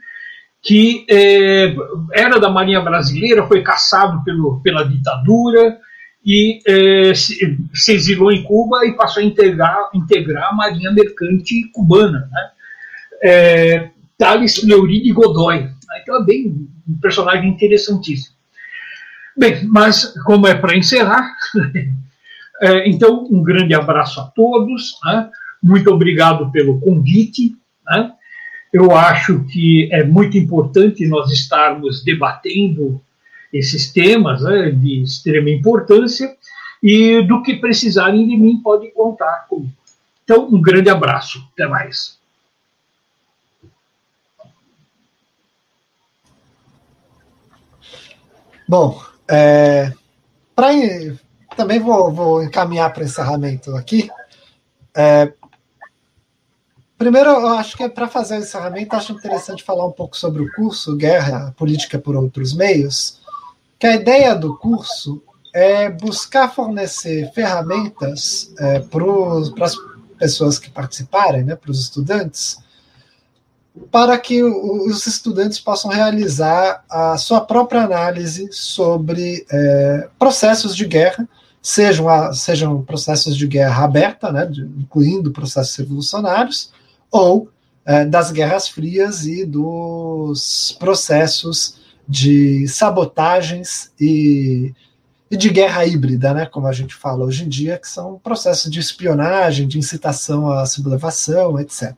que é, era da Marinha Brasileira, foi caçado pelo, pela ditadura e é, se, se, exilou em Cuba e passou a integrar, integrar a Marinha Mercante Cubana. Né? É, Thales Fleury de Godoy. Então é bem um personagem interessantíssimo. Bem, mas como é para encerrar, é, *laughs* então um grande abraço a todos, né? muito obrigado pelo convite. Né? Eu acho que é muito importante nós estarmos debatendo esses temas né, de extrema importância e do que precisarem de mim pode contar comigo. Então, um grande abraço. Até mais. Bom, é, pra, também vou, vou encaminhar para encerramento aqui. É, primeiro, eu acho que é para fazer o encerramento, acho interessante falar um pouco sobre o curso Guerra Política por Outros Meios, que a ideia do curso é buscar fornecer ferramentas é, para as pessoas que participarem, né, para os estudantes, para que os estudantes possam realizar a sua própria análise sobre é, processos de guerra, sejam, a, sejam processos de guerra aberta, né, incluindo processos revolucionários, ou é, das guerras frias e dos processos de sabotagens e e de guerra híbrida, né, como a gente fala hoje em dia, que são processos de espionagem, de incitação à sublevação, etc.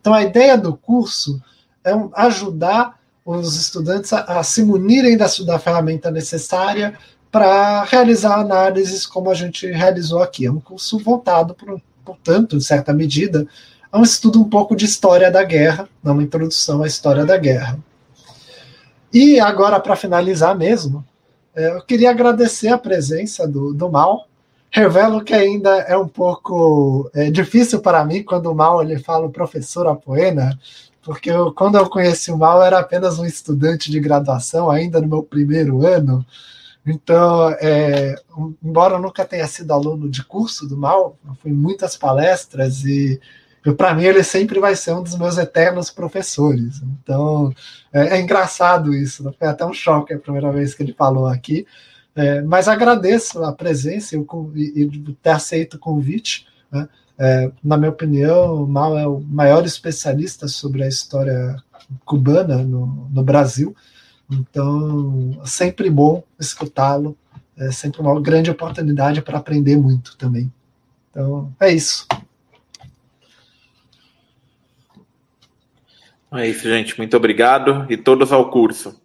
Então, a ideia do curso é ajudar os estudantes a, a se munirem da, da ferramenta necessária para realizar análises como a gente realizou aqui. É um curso voltado, por, portanto, em certa medida, a um estudo um pouco de história da guerra, uma introdução à história da guerra. E agora, para finalizar mesmo, é, eu queria agradecer a presença do, do Mal. Revelo que ainda é um pouco é, difícil para mim quando o Mal ele fala o professor Apoena, porque eu, quando eu conheci o Mal era apenas um estudante de graduação, ainda no meu primeiro ano. Então, é, embora eu nunca tenha sido aluno de curso do Mal, eu fui em muitas palestras e para mim ele sempre vai ser um dos meus eternos professores. Então é, é engraçado isso, né? foi até um choque a primeira vez que ele falou aqui. É, mas agradeço a presença e, e, ter aceito o convite. Né? É, na minha opinião, o Mal é o maior especialista sobre a história cubana no, no Brasil. Então, sempre bom escutá-lo. É sempre uma grande oportunidade para aprender muito também. Então, é isso. É isso, gente. Muito obrigado e todos ao curso.